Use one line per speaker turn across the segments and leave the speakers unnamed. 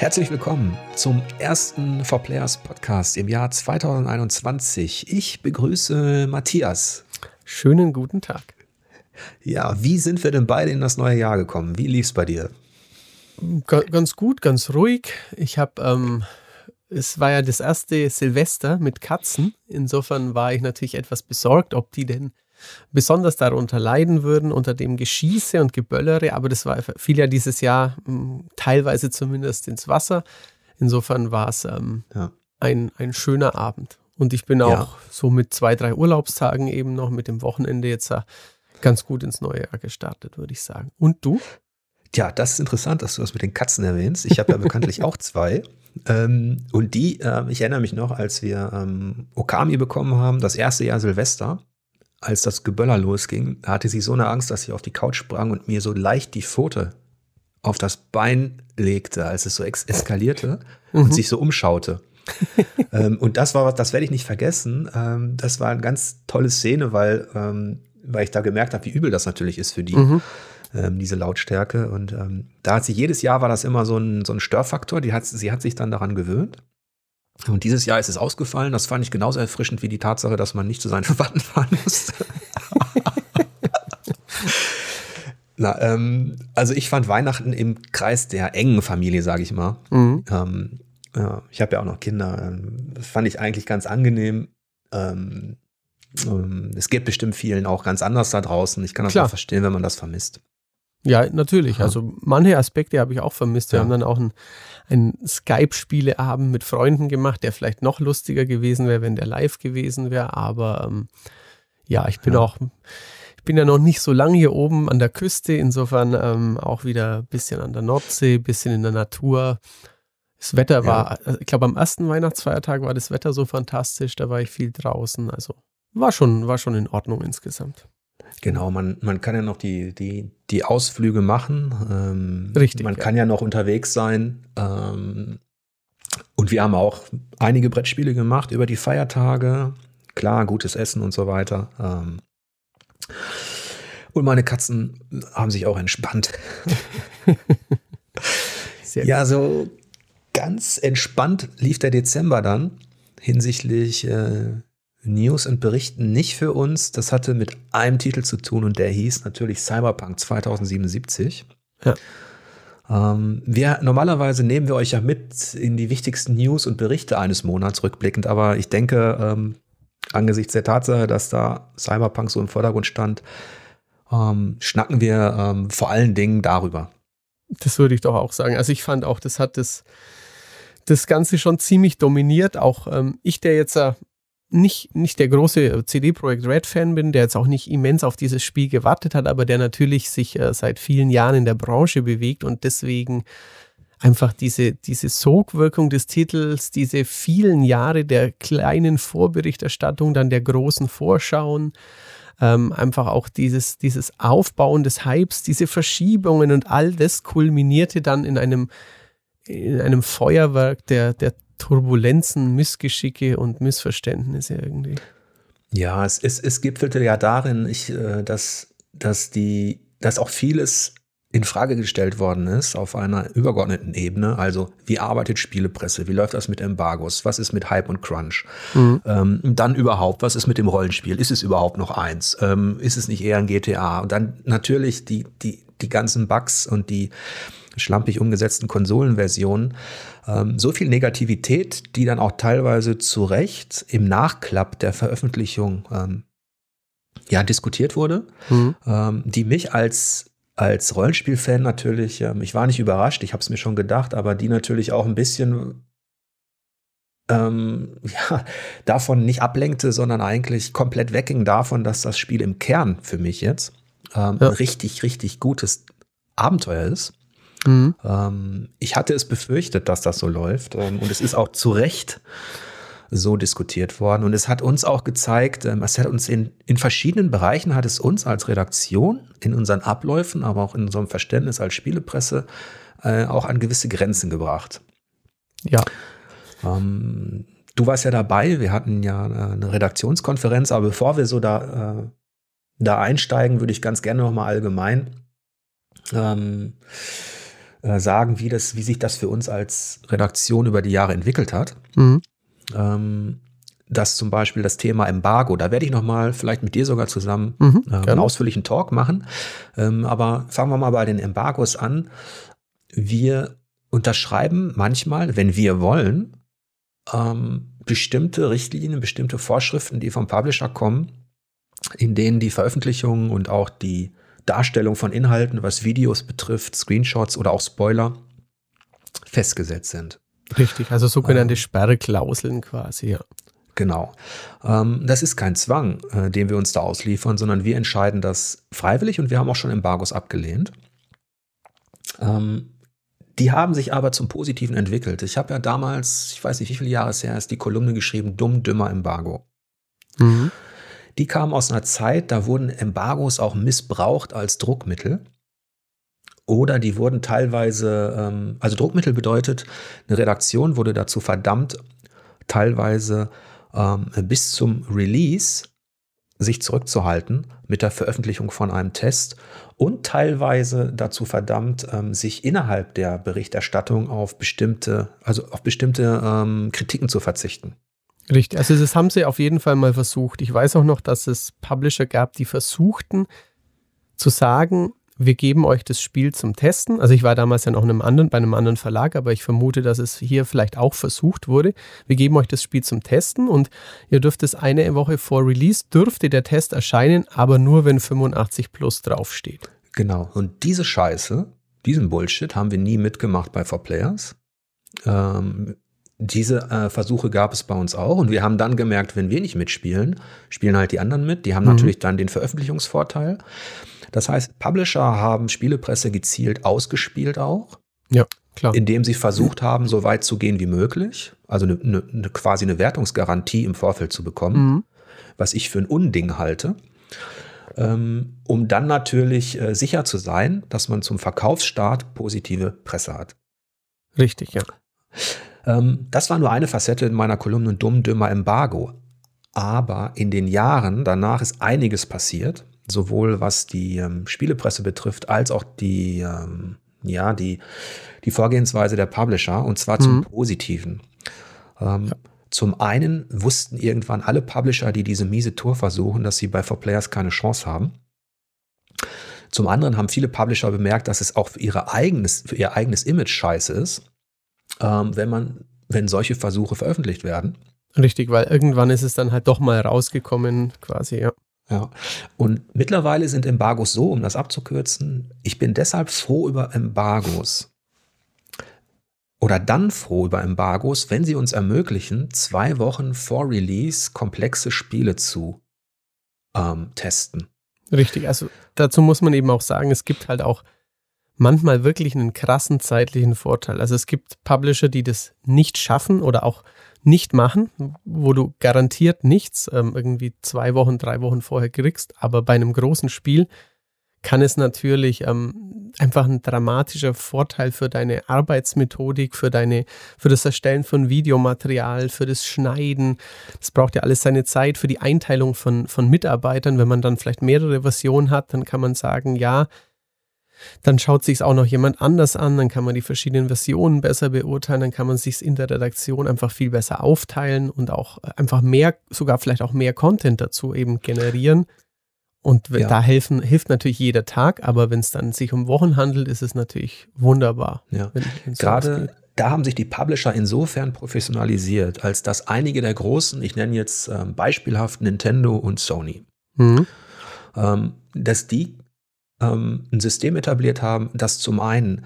Herzlich willkommen zum ersten For Players Podcast im Jahr 2021. Ich begrüße Matthias.
Schönen guten Tag.
Ja, wie sind wir denn beide in das neue Jahr gekommen? Wie lief es bei dir?
Ganz gut, ganz ruhig. Ich habe, ähm, es war ja das erste Silvester mit Katzen. Insofern war ich natürlich etwas besorgt, ob die denn besonders darunter leiden würden, unter dem Geschieße und Geböllere. Aber das war, fiel ja dieses Jahr hm, teilweise zumindest ins Wasser. Insofern war es ähm, ja. ein, ein schöner Abend. Und ich bin auch ja. so mit zwei, drei Urlaubstagen eben noch mit dem Wochenende jetzt ganz gut ins neue Jahr gestartet, würde ich sagen. Und du?
Tja, das ist interessant, dass du das mit den Katzen erwähnst. Ich habe ja bekanntlich auch zwei. Ähm, und die, äh, ich erinnere mich noch, als wir ähm, Okami bekommen haben, das erste Jahr Silvester, als das Geböller losging, hatte sie so eine Angst, dass sie auf die Couch sprang und mir so leicht die Pfote auf das Bein legte, als es so eskalierte mhm. und sich so umschaute. ähm, und das war was, das werde ich nicht vergessen. Ähm, das war eine ganz tolle Szene, weil, ähm, weil ich da gemerkt habe, wie übel das natürlich ist für die, mhm. Ähm, diese Lautstärke. Und ähm, da hat sie jedes Jahr war das immer so ein, so ein Störfaktor. Die hat, sie hat sich dann daran gewöhnt. Und dieses Jahr ist es ausgefallen. Das fand ich genauso erfrischend wie die Tatsache, dass man nicht zu seinen Verwandten fahren musste. Na, ähm, also ich fand Weihnachten im Kreis der engen Familie, sage ich mal. Mhm. Ähm, ja, ich habe ja auch noch Kinder. Ähm, das fand ich eigentlich ganz angenehm. Ähm, ähm, es geht bestimmt vielen auch ganz anders da draußen. Ich kann das Klar. auch verstehen, wenn man das vermisst.
Ja, natürlich. Ja. Also manche Aspekte habe ich auch vermisst. Wir ja. haben dann auch einen, einen Skype-Spieleabend mit Freunden gemacht, der vielleicht noch lustiger gewesen wäre, wenn der live gewesen wäre. Aber ähm, ja, ich bin ja. auch, ich bin ja noch nicht so lange hier oben an der Küste, insofern ähm, auch wieder ein bisschen an der Nordsee, ein bisschen in der Natur. Das Wetter war, ja. ich glaube, am ersten Weihnachtsfeiertag war das Wetter so fantastisch, da war ich viel draußen. Also war schon, war schon in Ordnung insgesamt.
Genau, man, man kann ja noch die, die, die Ausflüge machen. Ähm,
Richtig.
Man ja. kann ja noch unterwegs sein. Ähm, und wir haben auch einige Brettspiele gemacht über die Feiertage. Klar, gutes Essen und so weiter. Ähm, und meine Katzen haben sich auch entspannt. ja, so ganz entspannt lief der Dezember dann hinsichtlich äh, News und Berichten nicht für uns. Das hatte mit einem Titel zu tun und der hieß natürlich Cyberpunk 2077. Ja. Ähm, wir, normalerweise nehmen wir euch ja mit in die wichtigsten News und Berichte eines Monats rückblickend, aber ich denke, ähm, angesichts der Tatsache, dass da Cyberpunk so im Vordergrund stand, ähm, schnacken wir ähm, vor allen Dingen darüber.
Das würde ich doch auch sagen. Also ich fand auch, das hat das, das Ganze schon ziemlich dominiert. Auch ähm, ich, der jetzt äh, nicht, nicht der große CD-Projekt Red-Fan bin, der jetzt auch nicht immens auf dieses Spiel gewartet hat, aber der natürlich sich äh, seit vielen Jahren in der Branche bewegt und deswegen einfach diese, diese Sogwirkung des Titels, diese vielen Jahre der kleinen Vorberichterstattung, dann der großen Vorschauen, ähm, einfach auch dieses, dieses Aufbauen des Hypes, diese Verschiebungen und all das kulminierte dann in einem, in einem Feuerwerk der, der Turbulenzen, Missgeschicke und Missverständnisse irgendwie.
Ja, es, es, es gipfelte ja darin, ich, äh, dass, dass, die, dass auch vieles in Frage gestellt worden ist auf einer übergeordneten Ebene. Also wie arbeitet Spielepresse? Wie läuft das mit Embargos? Was ist mit Hype und Crunch? Mhm. Ähm, dann überhaupt, was ist mit dem Rollenspiel? Ist es überhaupt noch eins? Ähm, ist es nicht eher ein GTA? Und dann natürlich die, die, die ganzen Bugs und die schlampig umgesetzten Konsolenversionen ähm, so viel Negativität, die dann auch teilweise zu Recht im Nachklapp der Veröffentlichung ähm, ja diskutiert wurde, mhm. ähm, die mich als als Rollenspielfan natürlich, ähm, ich war nicht überrascht, ich habe es mir schon gedacht, aber die natürlich auch ein bisschen ähm, ja, davon nicht ablenkte, sondern eigentlich komplett wegging davon, dass das Spiel im Kern für mich jetzt ähm, ja. ein richtig, richtig gutes Abenteuer ist. Mhm. Ähm, ich hatte es befürchtet, dass das so läuft. Ähm, und es ist auch zu Recht so diskutiert worden. Und es hat uns auch gezeigt, ähm, es hat uns in, in verschiedenen Bereichen hat es uns als Redaktion, in unseren Abläufen, aber auch in unserem Verständnis als Spielepresse, äh, auch an gewisse Grenzen gebracht.
Ja.
Ähm, du warst ja dabei, wir hatten ja eine Redaktionskonferenz, aber bevor wir so da, äh, da einsteigen, würde ich ganz gerne nochmal allgemein ähm, äh, sagen, wie, das, wie sich das für uns als Redaktion über die Jahre entwickelt hat. Mhm. Ähm, dass zum Beispiel das Thema Embargo, da werde ich nochmal vielleicht mit dir sogar zusammen mhm, äh, einen ausführlichen Talk machen. Ähm, aber fangen wir mal bei den Embargos an. Wir unterschreiben manchmal, wenn wir wollen, ähm, bestimmte Richtlinien, bestimmte Vorschriften, die vom Publisher kommen, in denen die Veröffentlichung und auch die Darstellung von Inhalten, was Videos betrifft, Screenshots oder auch Spoiler, festgesetzt sind.
Richtig, also sogenannte ähm, Sperrklauseln quasi, ja.
Genau. Ähm, das ist kein Zwang, äh, den wir uns da ausliefern, sondern wir entscheiden das freiwillig und wir haben auch schon Embargos abgelehnt. Ähm, die haben sich aber zum Positiven entwickelt. Ich habe ja damals, ich weiß nicht, wie viele Jahre es her ist, die Kolumne geschrieben, Dumm, Dümmer Embargo. Mhm. Die kam aus einer Zeit, da wurden Embargos auch missbraucht als Druckmittel. Oder die wurden teilweise, ähm, also Druckmittel bedeutet, eine Redaktion wurde dazu verdammt, teilweise ähm, bis zum Release sich zurückzuhalten mit der Veröffentlichung von einem Test und teilweise dazu verdammt, ähm, sich innerhalb der Berichterstattung auf bestimmte, also auf bestimmte Kritiken zu verzichten.
Richtig, also das haben sie auf jeden Fall mal versucht. Ich weiß auch noch, dass es Publisher gab, die versuchten zu sagen, wir geben euch das Spiel zum Testen. Also ich war damals ja noch einem anderen, bei einem anderen Verlag, aber ich vermute, dass es hier vielleicht auch versucht wurde. Wir geben euch das Spiel zum Testen und ihr dürft es eine Woche vor Release, dürfte der Test erscheinen, aber nur wenn 85 plus draufsteht.
Genau. Und diese Scheiße, diesen Bullshit haben wir nie mitgemacht bei 4Players. Ähm, diese äh, Versuche gab es bei uns auch und wir haben dann gemerkt, wenn wir nicht mitspielen, spielen halt die anderen mit. Die haben mhm. natürlich dann den Veröffentlichungsvorteil. Das heißt, Publisher haben Spielepresse gezielt ausgespielt auch.
Ja, klar.
Indem sie versucht haben, so weit zu gehen wie möglich. Also eine, eine, eine quasi eine Wertungsgarantie im Vorfeld zu bekommen, mhm. was ich für ein Unding halte. Ähm, um dann natürlich äh, sicher zu sein, dass man zum Verkaufsstart positive Presse hat.
Richtig, ja.
Ähm, das war nur eine Facette in meiner Kolumne Dumm, Dümmer Embargo. Aber in den Jahren danach ist einiges passiert sowohl was die ähm, Spielepresse betrifft, als auch die, ähm, ja, die, die Vorgehensweise der Publisher, und zwar zum mhm. Positiven. Ähm. Zum einen wussten irgendwann alle Publisher, die diese miese Tour versuchen, dass sie bei 4Players keine Chance haben. Zum anderen haben viele Publisher bemerkt, dass es auch für, ihre eigenes, für ihr eigenes Image scheiße ist, ähm, wenn man, wenn solche Versuche veröffentlicht werden.
Richtig, weil irgendwann ist es dann halt doch mal rausgekommen, quasi, ja.
Ja. Und mittlerweile sind Embargos so, um das abzukürzen, ich bin deshalb froh über Embargos. Oder dann froh über Embargos, wenn sie uns ermöglichen, zwei Wochen vor Release komplexe Spiele zu ähm, testen.
Richtig, also dazu muss man eben auch sagen, es gibt halt auch manchmal wirklich einen krassen zeitlichen Vorteil. Also es gibt Publisher, die das nicht schaffen oder auch nicht machen, wo du garantiert nichts ähm, irgendwie zwei Wochen, drei Wochen vorher kriegst. Aber bei einem großen Spiel kann es natürlich ähm, einfach ein dramatischer Vorteil für deine Arbeitsmethodik, für deine, für das Erstellen von Videomaterial, für das Schneiden. Das braucht ja alles seine Zeit für die Einteilung von, von Mitarbeitern. Wenn man dann vielleicht mehrere Versionen hat, dann kann man sagen, ja, dann schaut sich es auch noch jemand anders an, dann kann man die verschiedenen Versionen besser beurteilen, dann kann man sich in der Redaktion einfach viel besser aufteilen und auch einfach mehr, sogar vielleicht auch mehr Content dazu eben generieren. Und ja. da helfen, hilft natürlich jeder Tag, aber wenn es dann sich um Wochen handelt, ist es natürlich wunderbar.
Ja. Wenn, Gerade da haben sich die Publisher insofern professionalisiert, als dass einige der großen, ich nenne jetzt ähm, beispielhaft Nintendo und Sony, mhm. ähm, dass die ähm, ein System etabliert haben, das zum einen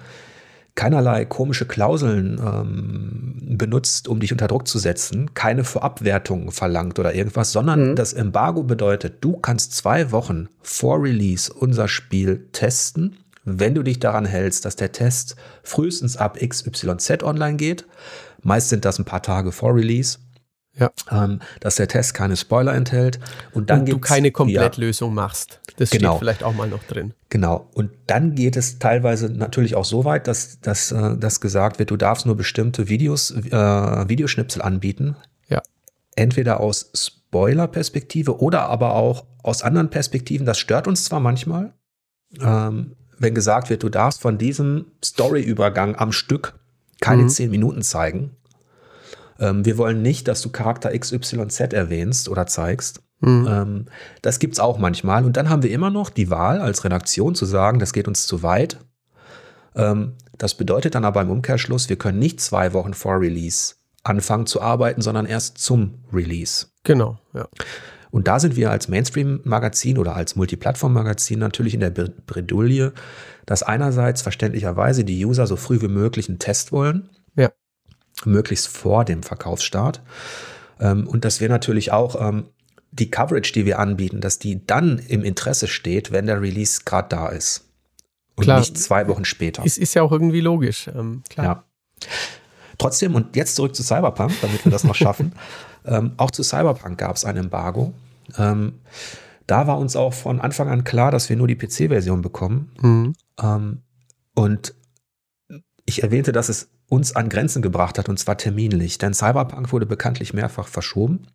keinerlei komische Klauseln ähm, benutzt, um dich unter Druck zu setzen, keine Vorabwertung verlangt oder irgendwas, sondern mhm. das Embargo bedeutet, du kannst zwei Wochen vor Release unser Spiel testen, wenn du dich daran hältst, dass der Test frühestens ab XYZ online geht. Meist sind das ein paar Tage vor Release. Ja. Ähm, dass der Test keine Spoiler enthält. Und dann
und du keine Komplettlösung ja, machst. Das genau. steht vielleicht auch mal noch drin.
Genau. Und dann geht es teilweise natürlich auch so weit, dass, dass, äh, dass gesagt wird, du darfst nur bestimmte Videos, äh, Videoschnipsel anbieten.
Ja.
Entweder aus Spoiler-Perspektive oder aber auch aus anderen Perspektiven. Das stört uns zwar manchmal. Ähm, wenn gesagt wird, du darfst von diesem Storyübergang am Stück keine mhm. zehn Minuten zeigen. Ähm, wir wollen nicht, dass du Charakter XYZ erwähnst oder zeigst. Mhm. Ähm, das gibt's auch manchmal. Und dann haben wir immer noch die Wahl als Redaktion zu sagen, das geht uns zu weit. Ähm, das bedeutet dann aber im Umkehrschluss, wir können nicht zwei Wochen vor Release anfangen zu arbeiten, sondern erst zum Release.
Genau, ja.
Und da sind wir als Mainstream-Magazin oder als Multiplattform-Magazin natürlich in der Bredouille, dass einerseits verständlicherweise die User so früh wie möglich einen Test wollen.
Ja.
Möglichst vor dem Verkaufsstart. Ähm, und dass wir natürlich auch ähm, die Coverage, die wir anbieten, dass die dann im Interesse steht, wenn der Release gerade da ist. Und klar. nicht zwei Wochen später.
Ist, ist ja auch irgendwie logisch. Ähm,
klar. Ja. Trotzdem, und jetzt zurück zu Cyberpunk, damit wir das noch schaffen. ähm, auch zu Cyberpunk gab es ein Embargo. Ähm, da war uns auch von Anfang an klar, dass wir nur die PC-Version bekommen. Mhm. Ähm, und ich erwähnte, dass es uns an Grenzen gebracht hat, und zwar terminlich. Denn Cyberpunk wurde bekanntlich mehrfach verschoben.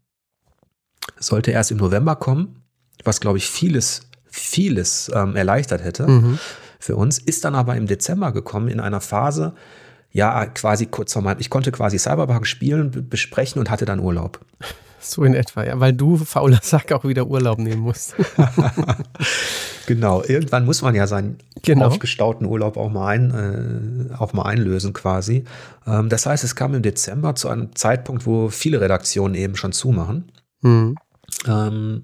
Sollte erst im November kommen, was, glaube ich, vieles, vieles ähm, erleichtert hätte. Mhm für uns, ist dann aber im Dezember gekommen in einer Phase, ja, quasi kurz vor meinem, ich konnte quasi Cyberpunk spielen, besprechen und hatte dann Urlaub.
So in etwa, ja, weil du, fauler Sack, auch wieder Urlaub nehmen musst.
genau, irgendwann muss man ja seinen genau. aufgestauten Urlaub auch mal, ein, äh, auch mal einlösen quasi. Ähm, das heißt, es kam im Dezember zu einem Zeitpunkt, wo viele Redaktionen eben schon zumachen. Mhm. Ähm,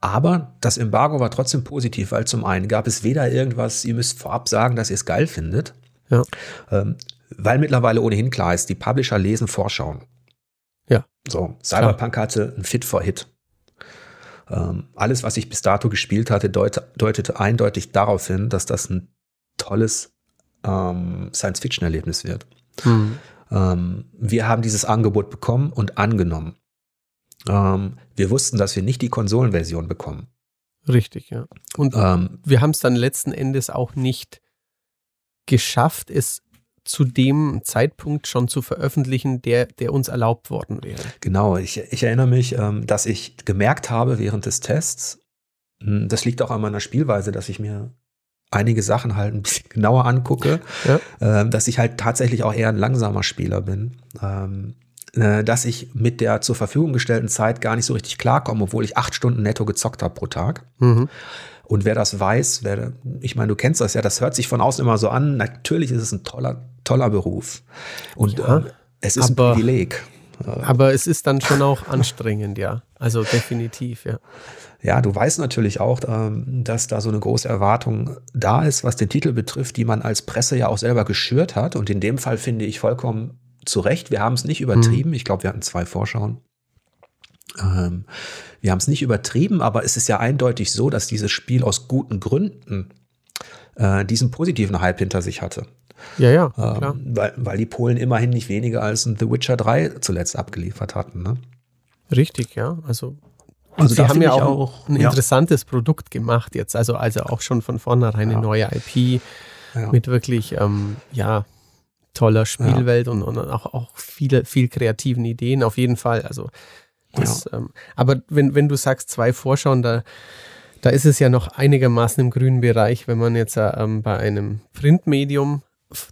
aber das Embargo war trotzdem positiv, weil zum einen gab es weder irgendwas, ihr müsst vorab sagen, dass ihr es geil findet,
ja.
ähm, weil mittlerweile ohnehin klar ist, die Publisher lesen Vorschauen.
Ja.
So, Cyberpunk klar. hatte ein Fit for Hit. Ähm, alles, was ich bis dato gespielt hatte, deut deutete eindeutig darauf hin, dass das ein tolles ähm, Science-Fiction-Erlebnis wird. Mhm. Ähm, wir haben dieses Angebot bekommen und angenommen. Ähm, wir wussten, dass wir nicht die Konsolenversion bekommen.
Richtig, ja. Und ähm, wir haben es dann letzten Endes auch nicht geschafft, es zu dem Zeitpunkt schon zu veröffentlichen, der, der uns erlaubt worden wäre.
Genau, ich, ich erinnere mich, ähm, dass ich gemerkt habe während des Tests, hm, das liegt auch an meiner Spielweise, dass ich mir einige Sachen halt ein bisschen genauer angucke, ja. Ähm, dass ich halt tatsächlich auch eher ein langsamer Spieler bin. Ähm, äh, dass ich mit der zur Verfügung gestellten Zeit gar nicht so richtig klarkomme, obwohl ich acht Stunden netto gezockt habe pro Tag. Mhm. Und wer das weiß, wer, ich meine, du kennst das ja, das hört sich von außen immer so an. Natürlich ist es ein toller, toller Beruf. Und ja, äh, es ist aber, ein Privileg.
Aber es ist dann schon auch anstrengend, ja. Also definitiv, ja.
Ja, du weißt natürlich auch, ähm, dass da so eine große Erwartung da ist, was den Titel betrifft, die man als Presse ja auch selber geschürt hat. Und in dem Fall finde ich vollkommen zu Recht, wir haben es nicht übertrieben. Mhm. Ich glaube, wir hatten zwei Vorschauen. Ähm, wir haben es nicht übertrieben, aber es ist ja eindeutig so, dass dieses Spiel aus guten Gründen äh, diesen positiven Hype hinter sich hatte.
Ja, ja. Ähm,
weil, weil die Polen immerhin nicht weniger als ein The Witcher 3 zuletzt abgeliefert hatten. Ne?
Richtig, ja. Also und also sie haben ja auch, ein ja. interessantes Produkt gemacht jetzt, also, also auch schon von vornherein ja. eine neue IP ja. mit wirklich, ähm, ja, toller Spielwelt und, und auch, auch viele, viel kreativen Ideen, auf jeden Fall. Also das, ja. ähm, aber wenn, wenn du sagst, zwei Vorschauen, da, da ist es ja noch einigermaßen im grünen Bereich, wenn man jetzt ähm, bei einem Printmedium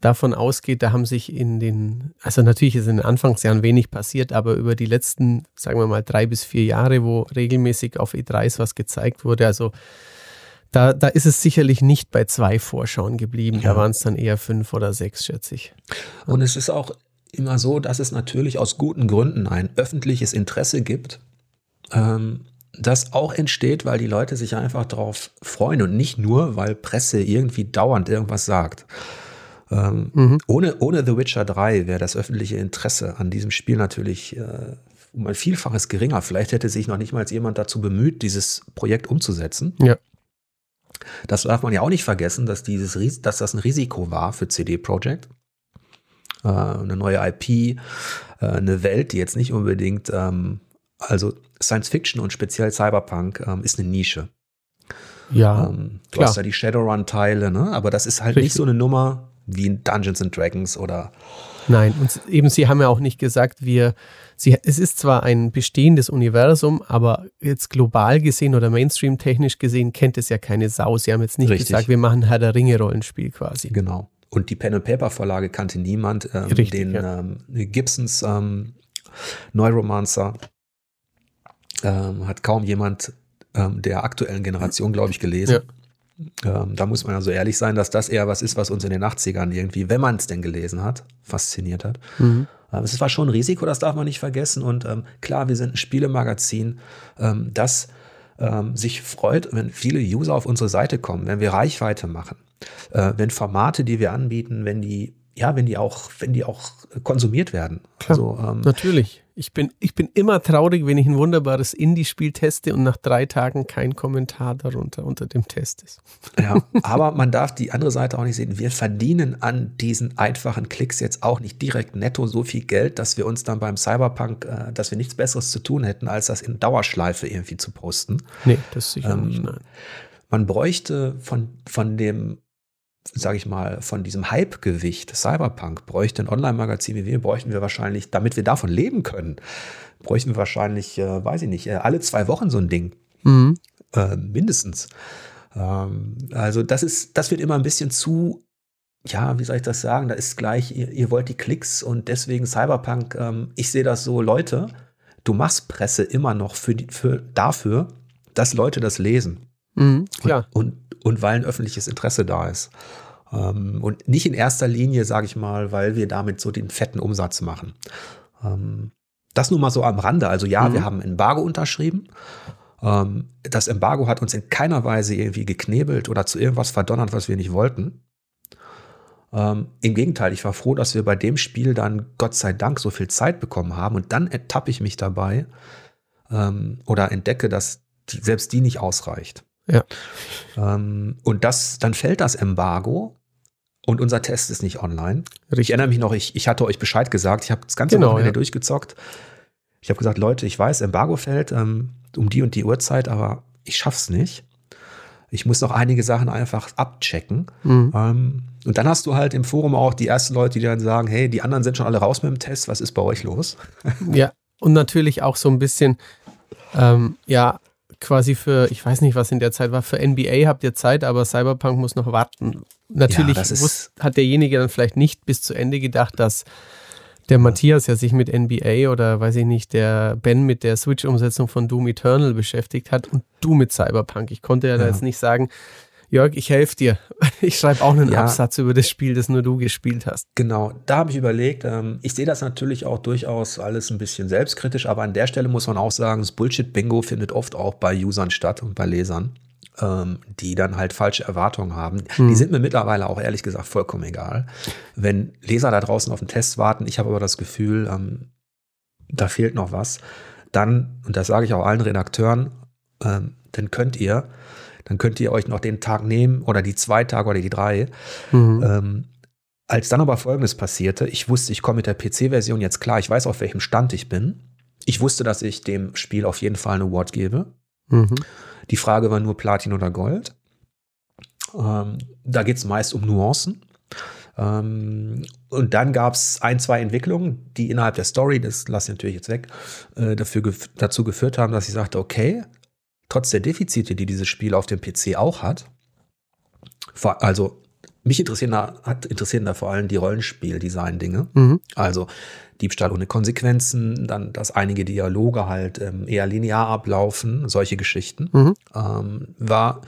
davon ausgeht, da haben sich in den, also natürlich ist in den Anfangsjahren wenig passiert, aber über die letzten, sagen wir mal, drei bis vier Jahre, wo regelmäßig auf E3s was gezeigt wurde, also da, da ist es sicherlich nicht bei zwei Vorschauen geblieben. Ja. Da waren es dann eher fünf oder sechs, schätze ich.
Und es ist auch immer so, dass es natürlich aus guten Gründen ein öffentliches Interesse gibt, ähm, das auch entsteht, weil die Leute sich einfach darauf freuen und nicht nur, weil Presse irgendwie dauernd irgendwas sagt. Ähm, mhm. ohne, ohne The Witcher 3 wäre das öffentliche Interesse an diesem Spiel natürlich äh, um ein Vielfaches geringer. Vielleicht hätte sich noch nicht mal jemand dazu bemüht, dieses Projekt umzusetzen.
Ja.
Das darf man ja auch nicht vergessen, dass, dieses, dass das ein Risiko war für CD Projekt. Äh, eine neue IP, äh, eine Welt, die jetzt nicht unbedingt, ähm, also Science Fiction und speziell Cyberpunk ähm, ist eine Nische.
Ja.
Ähm, du klar. hast ja die Shadowrun-Teile, ne? aber das ist halt Richtig. nicht so eine Nummer wie in Dungeons and Dragons oder
Nein, und eben Sie haben ja auch nicht gesagt, wir, Sie, es ist zwar ein bestehendes Universum, aber jetzt global gesehen oder Mainstream-technisch gesehen kennt es ja keine Sau. Sie haben jetzt nicht Richtig. gesagt, wir machen Herr der Ringe-Rollenspiel quasi.
Genau. Und die Pen-and-Paper-Vorlage kannte niemand. Ähm, Richtig, den ja. ähm, Gibsons ähm, Neuromancer ähm, hat kaum jemand ähm, der aktuellen Generation, glaube ich, gelesen. Ja. Ähm, da muss man also ehrlich sein, dass das eher was ist, was uns in den 80ern irgendwie, wenn man es denn gelesen hat, fasziniert hat. Mhm. Ähm, es war schon ein Risiko, das darf man nicht vergessen. Und ähm, klar, wir sind ein Spielemagazin, ähm, das ähm, sich freut, wenn viele User auf unsere Seite kommen, wenn wir Reichweite machen, äh, wenn Formate, die wir anbieten, wenn die ja, wenn die auch, wenn die auch konsumiert werden.
Klar, also, ähm, natürlich. Ich bin, ich bin immer traurig, wenn ich ein wunderbares Indie-Spiel teste und nach drei Tagen kein Kommentar darunter unter dem Test ist.
Ja, aber man darf die andere Seite auch nicht sehen. Wir verdienen an diesen einfachen Klicks jetzt auch nicht direkt netto so viel Geld, dass wir uns dann beim Cyberpunk, äh, dass wir nichts Besseres zu tun hätten, als das in Dauerschleife irgendwie zu posten.
Nee, das sicher ähm, nicht, nein.
Man bräuchte von, von dem sage ich mal, von diesem Hype-Gewicht Cyberpunk bräuchte ein Online-Magazin wie wir, bräuchten wir wahrscheinlich, damit wir davon leben können, bräuchten wir wahrscheinlich, äh, weiß ich nicht, äh, alle zwei Wochen so ein Ding. Mhm. Äh, mindestens. Ähm, also das ist, das wird immer ein bisschen zu, ja, wie soll ich das sagen? Da ist gleich, ihr, ihr wollt die Klicks und deswegen Cyberpunk, ähm, ich sehe das so, Leute, du machst Presse immer noch für die, für, dafür, dass Leute das lesen.
Mhm, klar.
Und, und und weil ein öffentliches Interesse da ist. Ähm, und nicht in erster Linie, sage ich mal, weil wir damit so den fetten Umsatz machen. Ähm, das nur mal so am Rande. Also ja, mhm. wir haben ein Embargo unterschrieben. Ähm, das Embargo hat uns in keiner Weise irgendwie geknebelt oder zu irgendwas verdonnert, was wir nicht wollten. Ähm, Im Gegenteil, ich war froh, dass wir bei dem Spiel dann Gott sei Dank so viel Zeit bekommen haben. Und dann ertappe ich mich dabei ähm, oder entdecke, dass die, selbst die nicht ausreicht.
Ja.
Ähm, und das, dann fällt das Embargo und unser Test ist nicht online. Ich erinnere mich noch, ich, ich hatte euch Bescheid gesagt, ich habe das ganze genau, Wochenende ja. durchgezockt. Ich habe gesagt, Leute, ich weiß, Embargo fällt ähm, um die und die Uhrzeit, aber ich schaff's nicht. Ich muss noch einige Sachen einfach abchecken. Mhm. Ähm, und dann hast du halt im Forum auch die ersten Leute, die dann sagen, hey, die anderen sind schon alle raus mit dem Test, was ist bei euch los?
Ja, und natürlich auch so ein bisschen, ähm, ja, quasi für, ich weiß nicht, was in der Zeit war, für NBA habt ihr Zeit, aber Cyberpunk muss noch warten. Natürlich ja, wusste, hat derjenige dann vielleicht nicht bis zu Ende gedacht, dass der Matthias ja sich mit NBA oder weiß ich nicht, der Ben mit der Switch-Umsetzung von Doom Eternal beschäftigt hat und du mit Cyberpunk. Ich konnte ja, ja. da jetzt nicht sagen, Jörg, ich helfe dir. Ich schreibe auch einen ja. Absatz über das Spiel, das nur du gespielt hast.
Genau, da habe ich überlegt, ähm, ich sehe das natürlich auch durchaus alles ein bisschen selbstkritisch, aber an der Stelle muss man auch sagen, das Bullshit-Bingo findet oft auch bei Usern statt und bei Lesern, ähm, die dann halt falsche Erwartungen haben. Hm. Die sind mir mittlerweile auch ehrlich gesagt vollkommen egal. Wenn Leser da draußen auf den Test warten, ich habe aber das Gefühl, ähm, da fehlt noch was, dann, und das sage ich auch allen Redakteuren, ähm, dann könnt ihr dann könnt ihr euch noch den Tag nehmen oder die zwei Tage oder die drei. Mhm. Ähm, als dann aber Folgendes passierte, ich wusste, ich komme mit der PC-Version jetzt klar, ich weiß, auf welchem Stand ich bin. Ich wusste, dass ich dem Spiel auf jeden Fall eine Award gebe. Mhm. Die Frage war nur Platin oder Gold. Ähm, da geht es meist um Nuancen. Ähm, und dann gab es ein, zwei Entwicklungen, die innerhalb der Story, das lasse ich natürlich jetzt weg, äh, dafür, dazu geführt haben, dass ich sagte, okay, trotz der Defizite, die dieses Spiel auf dem PC auch hat, also mich interessieren da, hat, interessieren da vor allem die Rollenspiel-Design-Dinge. Mhm. Also Diebstahl ohne Konsequenzen, dann, dass einige Dialoge halt ähm, eher linear ablaufen, solche Geschichten. Mhm. Ähm, war,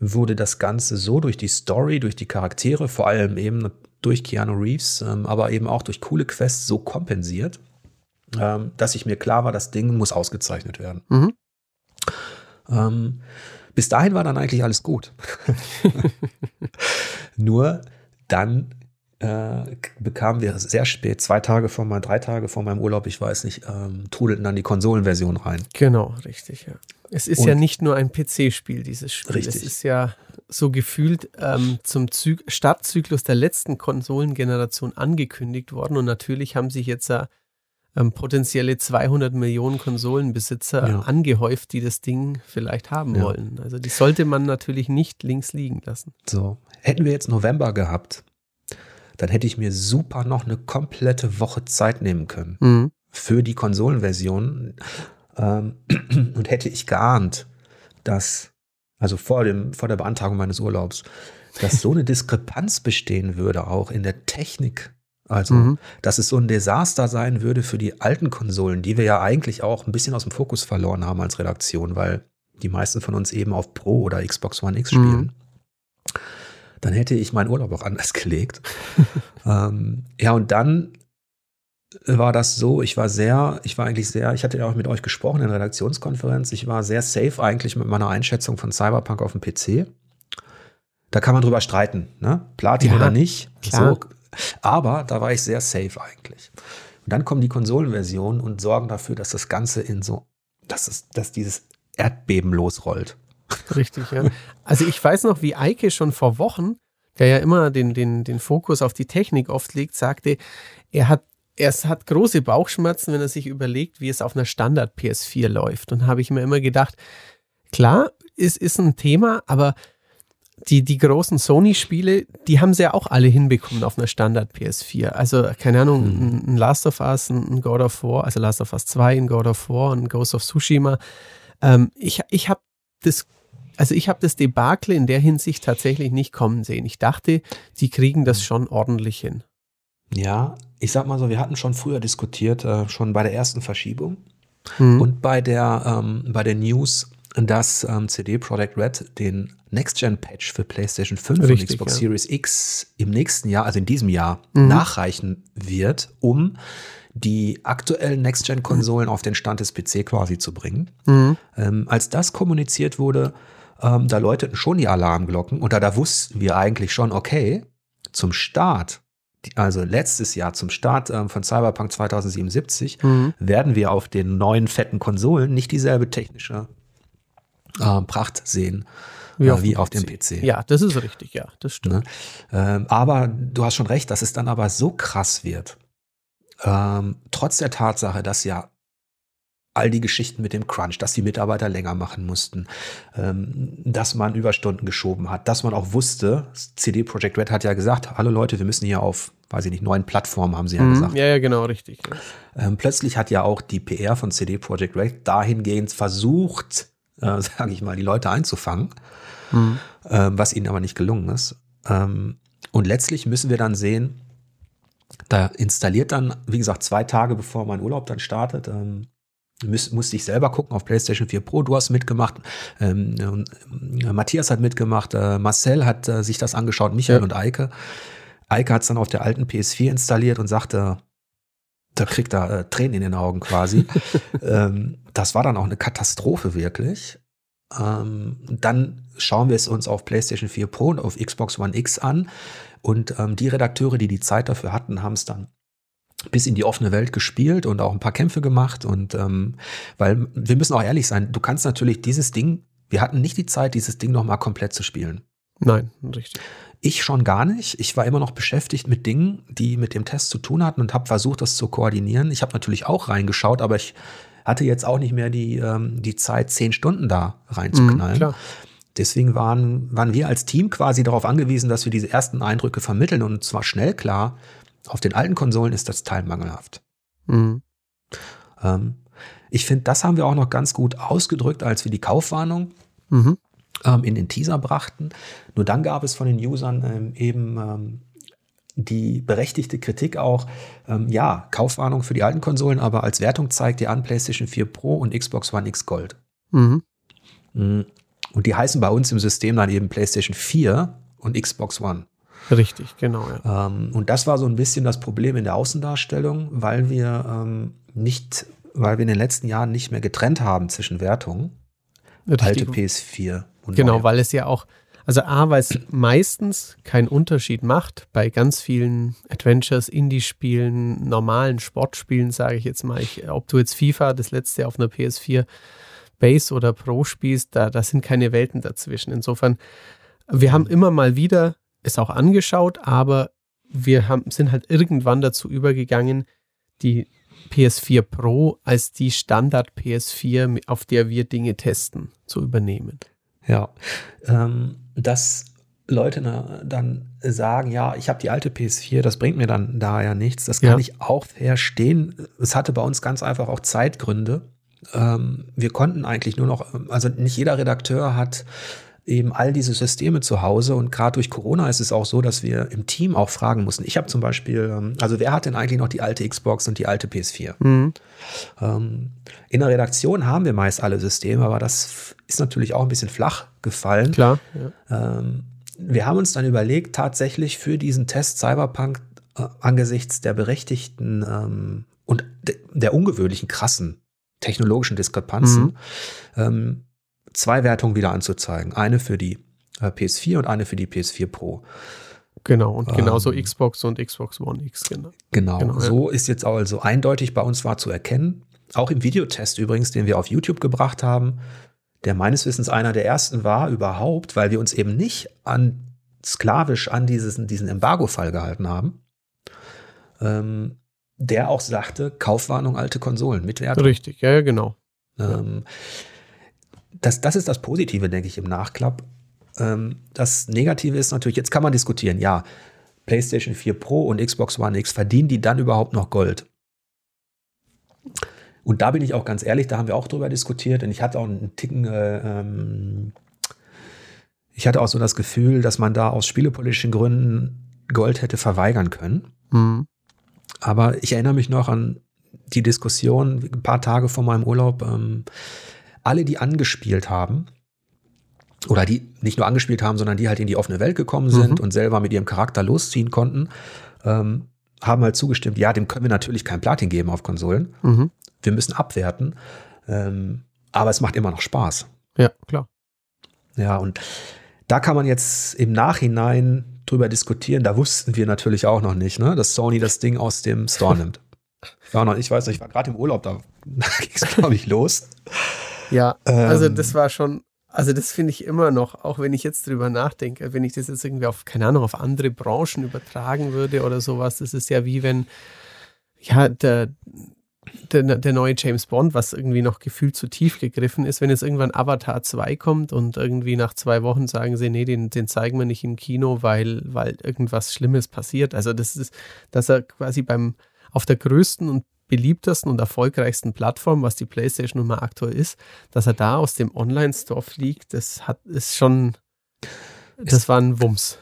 wurde das Ganze so durch die Story, durch die Charaktere, vor allem eben durch Keanu Reeves, ähm, aber eben auch durch coole Quests so kompensiert, ähm, dass ich mir klar war, das Ding muss ausgezeichnet werden. Mhm. Ähm, bis dahin war dann eigentlich alles gut. Nur dann äh, bekamen wir sehr spät, zwei Tage vor meinem, drei Tage vor meinem Urlaub, ich weiß nicht, ähm, trudelten dann die Konsolenversion rein.
Genau, richtig, ja. Es ist Und ja nicht nur ein PC-Spiel, dieses Spiel.
Richtig.
Es ist ja so gefühlt ähm, zum Zy Startzyklus der letzten Konsolengeneration angekündigt worden. Und natürlich haben sich jetzt äh, ähm, potenzielle 200 Millionen Konsolenbesitzer ja. angehäuft, die das Ding vielleicht haben ja. wollen. Also die sollte man natürlich nicht links liegen lassen.
So, hätten wir jetzt November gehabt, dann hätte ich mir super noch eine komplette Woche Zeit nehmen können mhm. für die Konsolenversion. Ähm, und hätte ich geahnt, dass, also vor, dem, vor der Beantragung meines Urlaubs, dass so eine Diskrepanz bestehen würde, auch in der Technik. Also, mhm. dass es so ein Desaster sein würde für die alten Konsolen, die wir ja eigentlich auch ein bisschen aus dem Fokus verloren haben als Redaktion, weil die meisten von uns eben auf Pro oder Xbox One X spielen. Mhm. Dann hätte ich meinen Urlaub auch anders gelegt. ähm, ja, und dann war das so, ich war sehr, ich war eigentlich sehr, ich hatte ja auch mit euch gesprochen in der Redaktionskonferenz, ich war sehr safe eigentlich mit meiner Einschätzung von Cyberpunk auf dem PC. Da kann man drüber streiten, ne? Platin ja, oder nicht. So. Aber da war ich sehr safe eigentlich. Und dann kommen die Konsolenversionen und sorgen dafür, dass das Ganze in so, dass, es, dass dieses Erdbeben losrollt.
Richtig, ja. Also ich weiß noch, wie Eike schon vor Wochen, der ja immer den, den, den Fokus auf die Technik oft legt, sagte, er hat er hat große Bauchschmerzen, wenn er sich überlegt, wie es auf einer Standard PS4 läuft. Und habe ich mir immer gedacht, klar, es ist ein Thema, aber die, die großen Sony-Spiele, die haben sie ja auch alle hinbekommen auf einer Standard PS4. Also, keine Ahnung, hm. ein Last of Us, ein God of War, also Last of Us 2, ein God of War, ein Ghost of Tsushima. Ähm, ich ich habe das, also ich habe das Debakel in der Hinsicht tatsächlich nicht kommen sehen. Ich dachte, sie kriegen das hm. schon ordentlich hin.
Ja, ich sag mal so, wir hatten schon früher diskutiert, äh, schon bei der ersten Verschiebung mhm. und bei der, ähm, bei der News, dass ähm, CD Projekt Red den Next-Gen-Patch für PlayStation 5 Richtig, und Xbox ja. Series X im nächsten Jahr, also in diesem Jahr, mhm. nachreichen wird, um die aktuellen Next-Gen-Konsolen mhm. auf den Stand des PC quasi zu bringen. Mhm. Ähm, als das kommuniziert wurde, ähm, da läuteten schon die Alarmglocken und da, da wussten wir eigentlich schon, okay, zum Start also letztes Jahr zum Start ähm, von Cyberpunk 2077, mhm. werden wir auf den neuen fetten Konsolen nicht dieselbe technische äh, Pracht sehen. Wie, äh, auf, wie auf, dem PC.
Ja, das ist richtig, ja, das stimmt. Ne?
Ähm, aber du hast schon recht, dass es dann aber so krass wird. Ähm, trotz der Tatsache, dass ja all die Geschichten mit dem Crunch, dass die Mitarbeiter länger machen mussten, ähm, dass man Überstunden geschoben hat, dass man auch wusste, CD Projekt Red hat ja gesagt, hallo Leute, wir müssen hier auf, weiß ich nicht, neuen Plattformen, haben sie ja mhm, gesagt.
Ja, ja, genau, richtig.
Ähm, plötzlich hat ja auch die PR von CD Projekt Red dahingehend versucht, äh, sage ich mal, die Leute einzufangen, mhm. ähm, was ihnen aber nicht gelungen ist. Ähm, und letztlich müssen wir dann sehen, da installiert dann, wie gesagt, zwei Tage bevor mein Urlaub dann startet, ähm, Müs musste ich selber gucken auf PlayStation 4 Pro. Du hast mitgemacht. Ähm, äh, Matthias hat mitgemacht. Äh, Marcel hat äh, sich das angeschaut. Michael ja. und Eike. Eike hat es dann auf der alten PS4 installiert und sagte, da kriegt er äh, Tränen in den Augen quasi. ähm, das war dann auch eine Katastrophe wirklich. Ähm, dann schauen wir es uns auf PlayStation 4 Pro und auf Xbox One X an. Und ähm, die Redakteure, die die Zeit dafür hatten, haben es dann bis in die offene Welt gespielt und auch ein paar Kämpfe gemacht. Und ähm, weil wir müssen auch ehrlich sein, du kannst natürlich dieses Ding, wir hatten nicht die Zeit, dieses Ding nochmal komplett zu spielen.
Nein, richtig.
Ich schon gar nicht. Ich war immer noch beschäftigt mit Dingen, die mit dem Test zu tun hatten und habe versucht, das zu koordinieren. Ich habe natürlich auch reingeschaut, aber ich hatte jetzt auch nicht mehr die, ähm, die Zeit, zehn Stunden da reinzuknallen. Mhm, Deswegen waren, waren wir als Team quasi darauf angewiesen, dass wir diese ersten Eindrücke vermitteln und zwar schnell klar, auf den alten Konsolen ist das Teil mangelhaft. Mhm. Ähm, ich finde, das haben wir auch noch ganz gut ausgedrückt, als wir die Kaufwarnung mhm. Ähm, in den Teaser brachten. Nur dann gab es von den Usern ähm, eben ähm, die berechtigte Kritik auch, ähm, ja, Kaufwarnung für die alten Konsolen, aber als Wertung zeigt ihr an PlayStation 4 Pro und Xbox One X Gold. Mhm. mhm. Und die heißen bei uns im System dann eben PlayStation 4 und Xbox One.
Richtig, genau.
Ja. Ähm, und das war so ein bisschen das Problem in der Außendarstellung, weil wir ähm, nicht, weil wir in den letzten Jahren nicht mehr getrennt haben zwischen Wertungen. Alte PS4
und Genau, neue. weil es ja auch, also A, weil es meistens keinen Unterschied macht bei ganz vielen Adventures, Indie-Spielen, normalen Sportspielen, sage ich jetzt mal. Ich, ob du jetzt FIFA, das letzte auf einer PS4 Base oder Pro spielst, da, da sind keine Welten dazwischen. Insofern, wir haben immer mal wieder es auch angeschaut, aber wir haben, sind halt irgendwann dazu übergegangen, die PS4 Pro als die Standard PS4, auf der wir Dinge testen, zu übernehmen.
Ja, ähm, das Leute na, dann sagen, ja, ich habe die alte PS4, das bringt mir dann da ja nichts. Das kann ja. ich auch verstehen. Es hatte bei uns ganz einfach auch Zeitgründe. Ähm, wir konnten eigentlich nur noch, also nicht jeder Redakteur hat eben all diese Systeme zu Hause und gerade durch Corona ist es auch so, dass wir im Team auch fragen mussten. Ich habe zum Beispiel, ähm, also wer hat denn eigentlich noch die alte Xbox und die alte PS4? Mhm. Ähm, in der Redaktion haben wir meist alle Systeme, aber das ist natürlich auch ein bisschen flach gefallen.
Klar.
Ja. Ähm, wir haben uns dann überlegt, tatsächlich für diesen Test Cyberpunk äh, angesichts der berechtigten ähm, und de der ungewöhnlichen krassen technologischen Diskrepanzen mhm. ähm, zwei Wertungen wieder anzuzeigen. Eine für die äh, PS4 und eine für die PS4 Pro.
Genau, und genauso ähm, Xbox und Xbox One X.
Genau, genau, genau so ja. ist jetzt also eindeutig bei uns war zu erkennen. Auch im Videotest übrigens, den wir auf YouTube gebracht haben, der meines Wissens einer der ersten war überhaupt, weil wir uns eben nicht an sklavisch an dieses, diesen Embargo-Fall gehalten haben, ähm, der auch sagte, Kaufwarnung alte Konsolen mit Wert.
Richtig, ja, genau. Ähm,
das, das ist das Positive, denke ich, im Nachklapp. Ähm, das Negative ist natürlich, jetzt kann man diskutieren, ja, PlayStation 4 Pro und Xbox One X, verdienen die dann überhaupt noch Gold? Und da bin ich auch ganz ehrlich, da haben wir auch drüber diskutiert und ich hatte auch einen Ticken, äh, ähm, ich hatte auch so das Gefühl, dass man da aus spielepolitischen Gründen Gold hätte verweigern können. Mhm. Aber ich erinnere mich noch an die Diskussion ein paar Tage vor meinem Urlaub. Ähm, alle, die angespielt haben, oder die nicht nur angespielt haben, sondern die halt in die offene Welt gekommen sind mhm. und selber mit ihrem Charakter losziehen konnten, ähm, haben halt zugestimmt, ja, dem können wir natürlich kein Platin geben auf Konsolen. Mhm wir müssen abwerten. Ähm, aber es macht immer noch Spaß.
Ja, klar.
Ja, und da kann man jetzt im Nachhinein drüber diskutieren. Da wussten wir natürlich auch noch nicht, ne, dass Sony das Ding aus dem Store nimmt. Ja, noch, ich weiß nicht, ich war gerade im Urlaub, da, da ging es, glaube ich, los.
Ja, also ähm, das war schon, also das finde ich immer noch, auch wenn ich jetzt drüber nachdenke, wenn ich das jetzt irgendwie auf, keine Ahnung, auf andere Branchen übertragen würde oder sowas, das ist ja wie wenn, ja, der, der, der, neue James Bond, was irgendwie noch gefühlt zu tief gegriffen ist, wenn jetzt irgendwann Avatar 2 kommt und irgendwie nach zwei Wochen sagen sie, nee, den, den zeigen wir nicht im Kino, weil, weil irgendwas Schlimmes passiert. Also das ist, dass er quasi beim, auf der größten und beliebtesten und erfolgreichsten Plattform, was die PlayStation nun mal aktuell ist, dass er da aus dem Online-Store fliegt, das hat, ist schon, das war ein Wumms.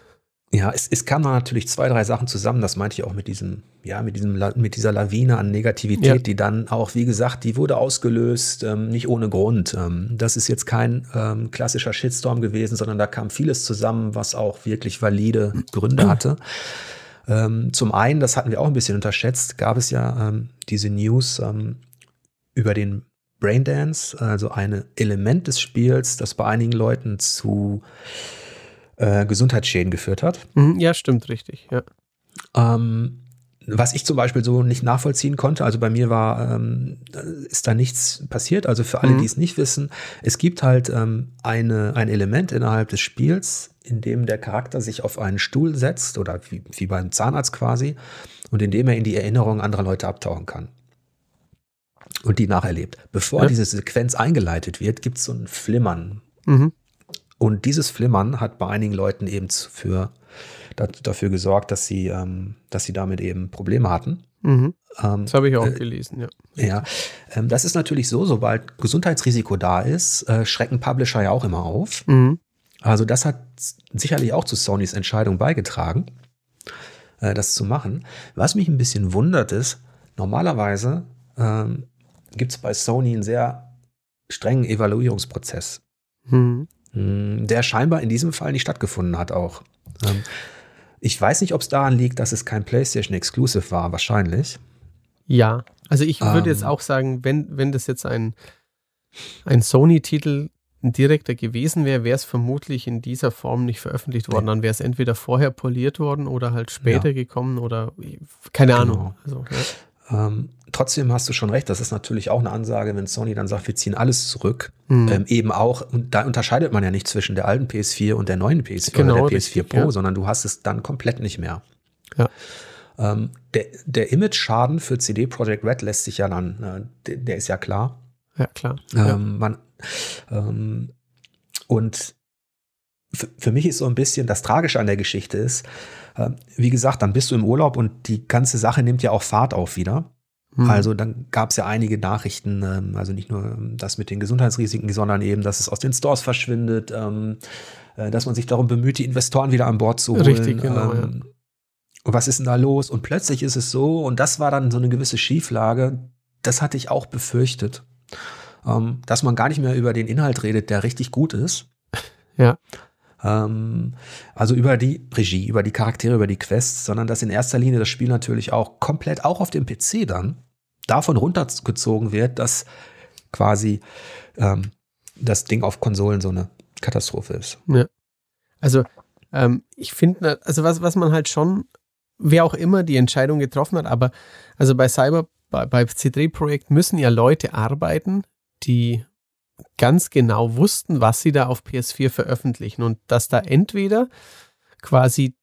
Ja, es, es kamen natürlich zwei, drei Sachen zusammen. Das meinte ich auch mit diesem, ja, mit diesem, mit dieser Lawine an Negativität, ja. die dann auch, wie gesagt, die wurde ausgelöst, ähm, nicht ohne Grund. Ähm, das ist jetzt kein ähm, klassischer Shitstorm gewesen, sondern da kam vieles zusammen, was auch wirklich valide Gründe hatte. Ähm, zum einen, das hatten wir auch ein bisschen unterschätzt, gab es ja ähm, diese News ähm, über den Braindance, also ein Element des Spiels, das bei einigen Leuten zu äh, Gesundheitsschäden geführt hat.
Mhm, ja, stimmt, richtig, ja.
Ähm, was ich zum Beispiel so nicht nachvollziehen konnte, also bei mir war, ähm, ist da nichts passiert. Also für alle, mhm. die es nicht wissen, es gibt halt ähm, eine, ein Element innerhalb des Spiels, in dem der Charakter sich auf einen Stuhl setzt oder wie, wie beim Zahnarzt quasi und in dem er in die Erinnerungen anderer Leute abtauchen kann und die nacherlebt. Bevor ja. diese Sequenz eingeleitet wird, gibt es so ein Flimmern. Mhm. Und dieses Flimmern hat bei einigen Leuten eben für, dafür gesorgt, dass sie, ähm, dass sie damit eben Probleme hatten.
Mhm. Ähm, das habe ich auch äh, gelesen, ja.
Ja, ähm, das ist natürlich so, sobald Gesundheitsrisiko da ist, äh, schrecken Publisher ja auch immer auf. Mhm. Also das hat sicherlich auch zu Sonys Entscheidung beigetragen, äh, das zu machen. Was mich ein bisschen wundert ist, normalerweise ähm, gibt es bei Sony einen sehr strengen Evaluierungsprozess. Mhm. Hm, der scheinbar in diesem Fall nicht stattgefunden hat auch. Ähm, ich weiß nicht, ob es daran liegt, dass es kein PlayStation Exclusive war, wahrscheinlich.
Ja, also ich würde ähm, jetzt auch sagen, wenn, wenn das jetzt ein, ein Sony-Titel ein direkter gewesen wäre, wäre es vermutlich in dieser Form nicht veröffentlicht worden. Dann wäre es entweder vorher poliert worden oder halt später ja. gekommen oder keine genau. Ahnung. Also,
ja. ähm, trotzdem hast du schon recht, das ist natürlich auch eine Ansage, wenn Sony dann sagt, wir ziehen alles zurück. Mhm. Ähm, eben auch, und da unterscheidet man ja nicht zwischen der alten PS4 und der neuen PS4 genau, oder der PS4 richtig, Pro, ja. sondern du hast es dann komplett nicht mehr.
Ja.
Ähm, der, der Image-Schaden für CD Projekt Red lässt sich ja dann, äh, der, der, ist ja klar.
Ja, klar.
Ähm, man, ähm, und für mich ist so ein bisschen das Tragische an der Geschichte ist, äh, wie gesagt, dann bist du im Urlaub und die ganze Sache nimmt ja auch Fahrt auf wieder. Hm. Also dann gab es ja einige Nachrichten, ähm, also nicht nur das mit den Gesundheitsrisiken, sondern eben, dass es aus den Stores verschwindet, ähm, äh, dass man sich darum bemüht, die Investoren wieder an Bord zu holen.
Richtig, genau.
Ähm, ja. Was ist denn da los? Und plötzlich ist es so, und das war dann so eine gewisse Schieflage, das hatte ich auch befürchtet, ähm, dass man gar nicht mehr über den Inhalt redet, der richtig gut ist.
Ja.
Ähm, also über die Regie, über die Charaktere, über die Quests, sondern dass in erster Linie das Spiel natürlich auch komplett, auch auf dem PC dann, davon runtergezogen wird, dass quasi ähm, das Ding auf Konsolen so eine Katastrophe ist.
Ja. Also ähm, ich finde, also was, was man halt schon, wer auch immer die Entscheidung getroffen hat, aber also bei Cyber, bei, bei C3-Projekt müssen ja Leute arbeiten, die ganz genau wussten, was sie da auf PS4 veröffentlichen und dass da entweder quasi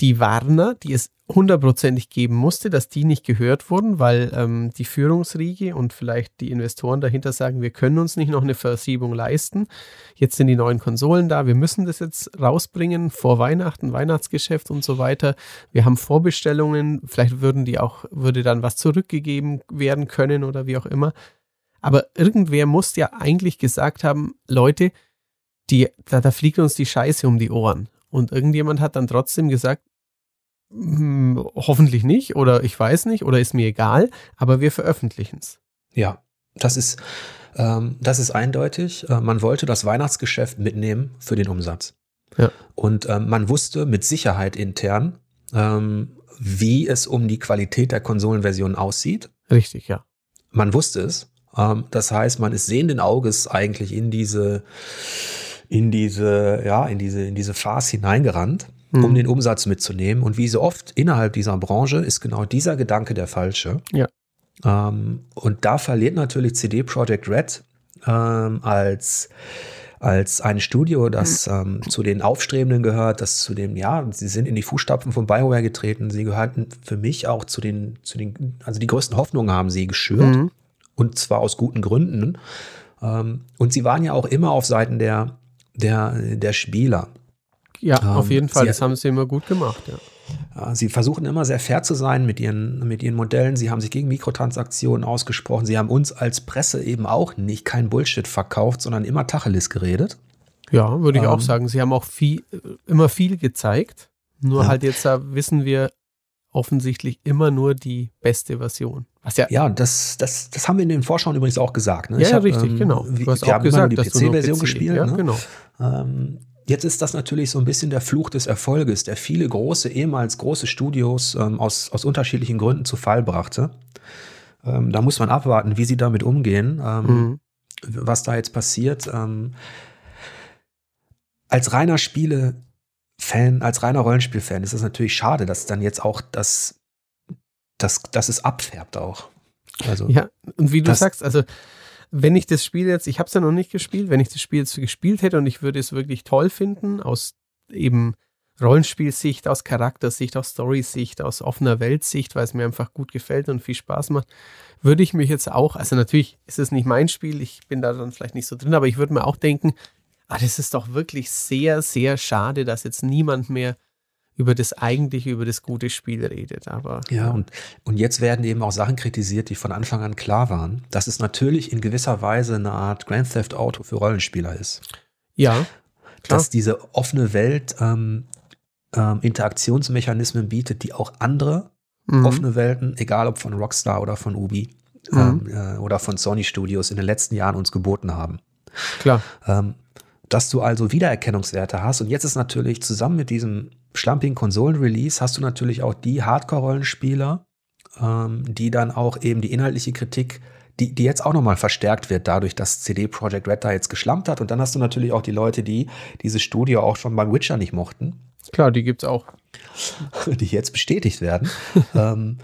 die Warner, die es hundertprozentig geben musste, dass die nicht gehört wurden, weil ähm, die Führungsriege und vielleicht die Investoren dahinter sagen, wir können uns nicht noch eine Versiebung leisten. Jetzt sind die neuen Konsolen da, wir müssen das jetzt rausbringen vor Weihnachten, Weihnachtsgeschäft und so weiter. Wir haben Vorbestellungen, vielleicht würden die auch, würde dann was zurückgegeben werden können oder wie auch immer. Aber irgendwer muss ja eigentlich gesagt haben, Leute, die, da, da fliegt uns die Scheiße um die Ohren. Und irgendjemand hat dann trotzdem gesagt, hm, hoffentlich nicht oder ich weiß nicht oder ist mir egal, aber wir veröffentlichen es.
Ja, das ist, ähm, das ist eindeutig. Äh, man wollte das Weihnachtsgeschäft mitnehmen für den Umsatz.
Ja.
Und ähm, man wusste mit Sicherheit intern, ähm, wie es um die Qualität der Konsolenversion aussieht.
Richtig, ja.
Man wusste es. Ähm, das heißt, man ist sehenden Auges eigentlich in diese, in diese, ja, in diese, in diese Farce hineingerannt, mhm. um den Umsatz mitzunehmen. Und wie so oft innerhalb dieser Branche ist genau dieser Gedanke der falsche.
Ja.
Ähm, und da verliert natürlich CD Projekt Red ähm, als als ein Studio, das ähm, zu den Aufstrebenden gehört, das zu dem, ja, sie sind in die Fußstapfen von BioWare getreten. Sie gehörten für mich auch zu den, zu den, also die größten Hoffnungen haben sie geschürt. Mhm und zwar aus guten Gründen. Ähm, und sie waren ja auch immer auf Seiten der, der, der Spieler.
Ja, ähm, auf jeden Fall. Sie, das haben sie immer gut gemacht, ja.
Sie versuchen immer sehr fair zu sein mit ihren, mit ihren Modellen. Sie haben sich gegen Mikrotransaktionen ausgesprochen. Sie haben uns als Presse eben auch nicht kein Bullshit verkauft, sondern immer Tacheles geredet.
Ja, würde ich ähm, auch sagen. Sie haben auch viel, immer viel gezeigt. Nur ja. halt jetzt wissen wir offensichtlich immer nur die beste Version.
Was ja, ja das, das, das haben wir in den Vorschauen übrigens auch gesagt. Ne?
Ja, ja hab, richtig, ähm, genau.
Du hast wir auch gesagt, die PC-Version PC, gespielt.
Ja,
ne?
genau.
Ähm, jetzt ist das natürlich so ein bisschen der Fluch des Erfolges, der viele große, ehemals große Studios ähm, aus, aus unterschiedlichen Gründen zu Fall brachte. Ähm, da muss man abwarten, wie sie damit umgehen, ähm, mhm. was da jetzt passiert. Ähm, als reiner Spiele Fan, als reiner Rollenspielfan ist es natürlich schade, dass dann jetzt auch das, das, dass es abfärbt auch. Also,
ja, und wie du sagst, also wenn ich das Spiel jetzt, ich habe es ja noch nicht gespielt, wenn ich das Spiel jetzt gespielt hätte und ich würde es wirklich toll finden, aus eben Rollenspielsicht, aus Charaktersicht, aus Storysicht, aus offener Weltsicht, weil es mir einfach gut gefällt und viel Spaß macht, würde ich mich jetzt auch, also natürlich ist es nicht mein Spiel, ich bin da dann vielleicht nicht so drin, aber ich würde mir auch denken, Ah, das ist doch wirklich sehr, sehr schade, dass jetzt niemand mehr über das eigentliche, über das gute Spiel redet. Aber
ja, und, und jetzt werden eben auch Sachen kritisiert, die von Anfang an klar waren, dass es natürlich in gewisser Weise eine Art Grand Theft Auto für Rollenspieler ist.
Ja.
Klar. Dass diese offene Welt ähm, ähm, Interaktionsmechanismen bietet, die auch andere mhm. offene Welten, egal ob von Rockstar oder von Ubi mhm. ähm, äh, oder von Sony Studios in den letzten Jahren uns geboten haben.
Klar.
Ähm, dass du also Wiedererkennungswerte hast. Und jetzt ist natürlich zusammen mit diesem schlampigen Konsolen-Release hast du natürlich auch die Hardcore-Rollenspieler, ähm, die dann auch eben die inhaltliche Kritik, die, die jetzt auch nochmal verstärkt wird, dadurch, dass CD Projekt Red da jetzt geschlampt hat. Und dann hast du natürlich auch die Leute, die dieses Studio auch schon beim Witcher nicht mochten.
Klar, die gibt es auch.
Die jetzt bestätigt werden. ähm,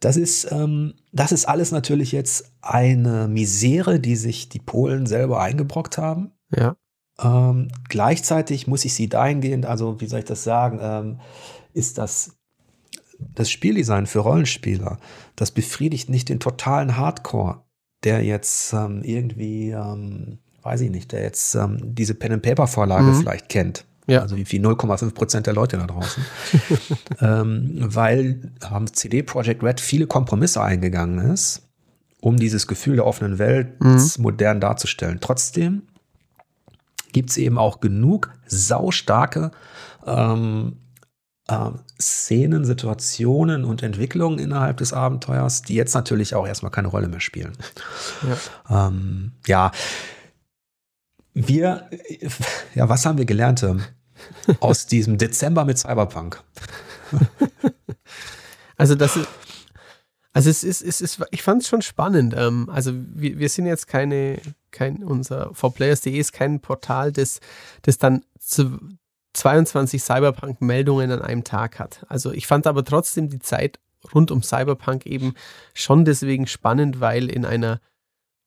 das ist, ähm, das ist alles natürlich jetzt eine Misere, die sich die Polen selber eingebrockt haben.
Ja.
Ähm, gleichzeitig muss ich sie dahingehend, also wie soll ich das sagen, ähm, ist das, das Spieldesign für Rollenspieler, das befriedigt nicht den totalen Hardcore, der jetzt ähm, irgendwie, ähm, weiß ich nicht, der jetzt ähm, diese Pen-and-Paper-Vorlage mhm. vielleicht kennt. Ja. Also wie viel 0,5 Prozent der Leute da draußen. ähm, weil haben CD Projekt Red viele Kompromisse eingegangen ist, um dieses Gefühl der offenen Welt mhm. modern darzustellen. Trotzdem gibt es eben auch genug saustarke ähm, äh, Szenen, Situationen und Entwicklungen innerhalb des Abenteuers, die jetzt natürlich auch erstmal keine Rolle mehr spielen. Ja. Ähm, ja. Wir, ja, was haben wir gelernt ähm, aus diesem Dezember mit Cyberpunk?
Also das ist, also es ist, es ist, ich fand es schon spannend. Ähm, also wir, wir sind jetzt keine, kein, unser forplayers.de ist kein Portal, das, das dann zu, 22 Cyberpunk-Meldungen an einem Tag hat. Also ich fand aber trotzdem die Zeit rund um Cyberpunk eben schon deswegen spannend, weil in einer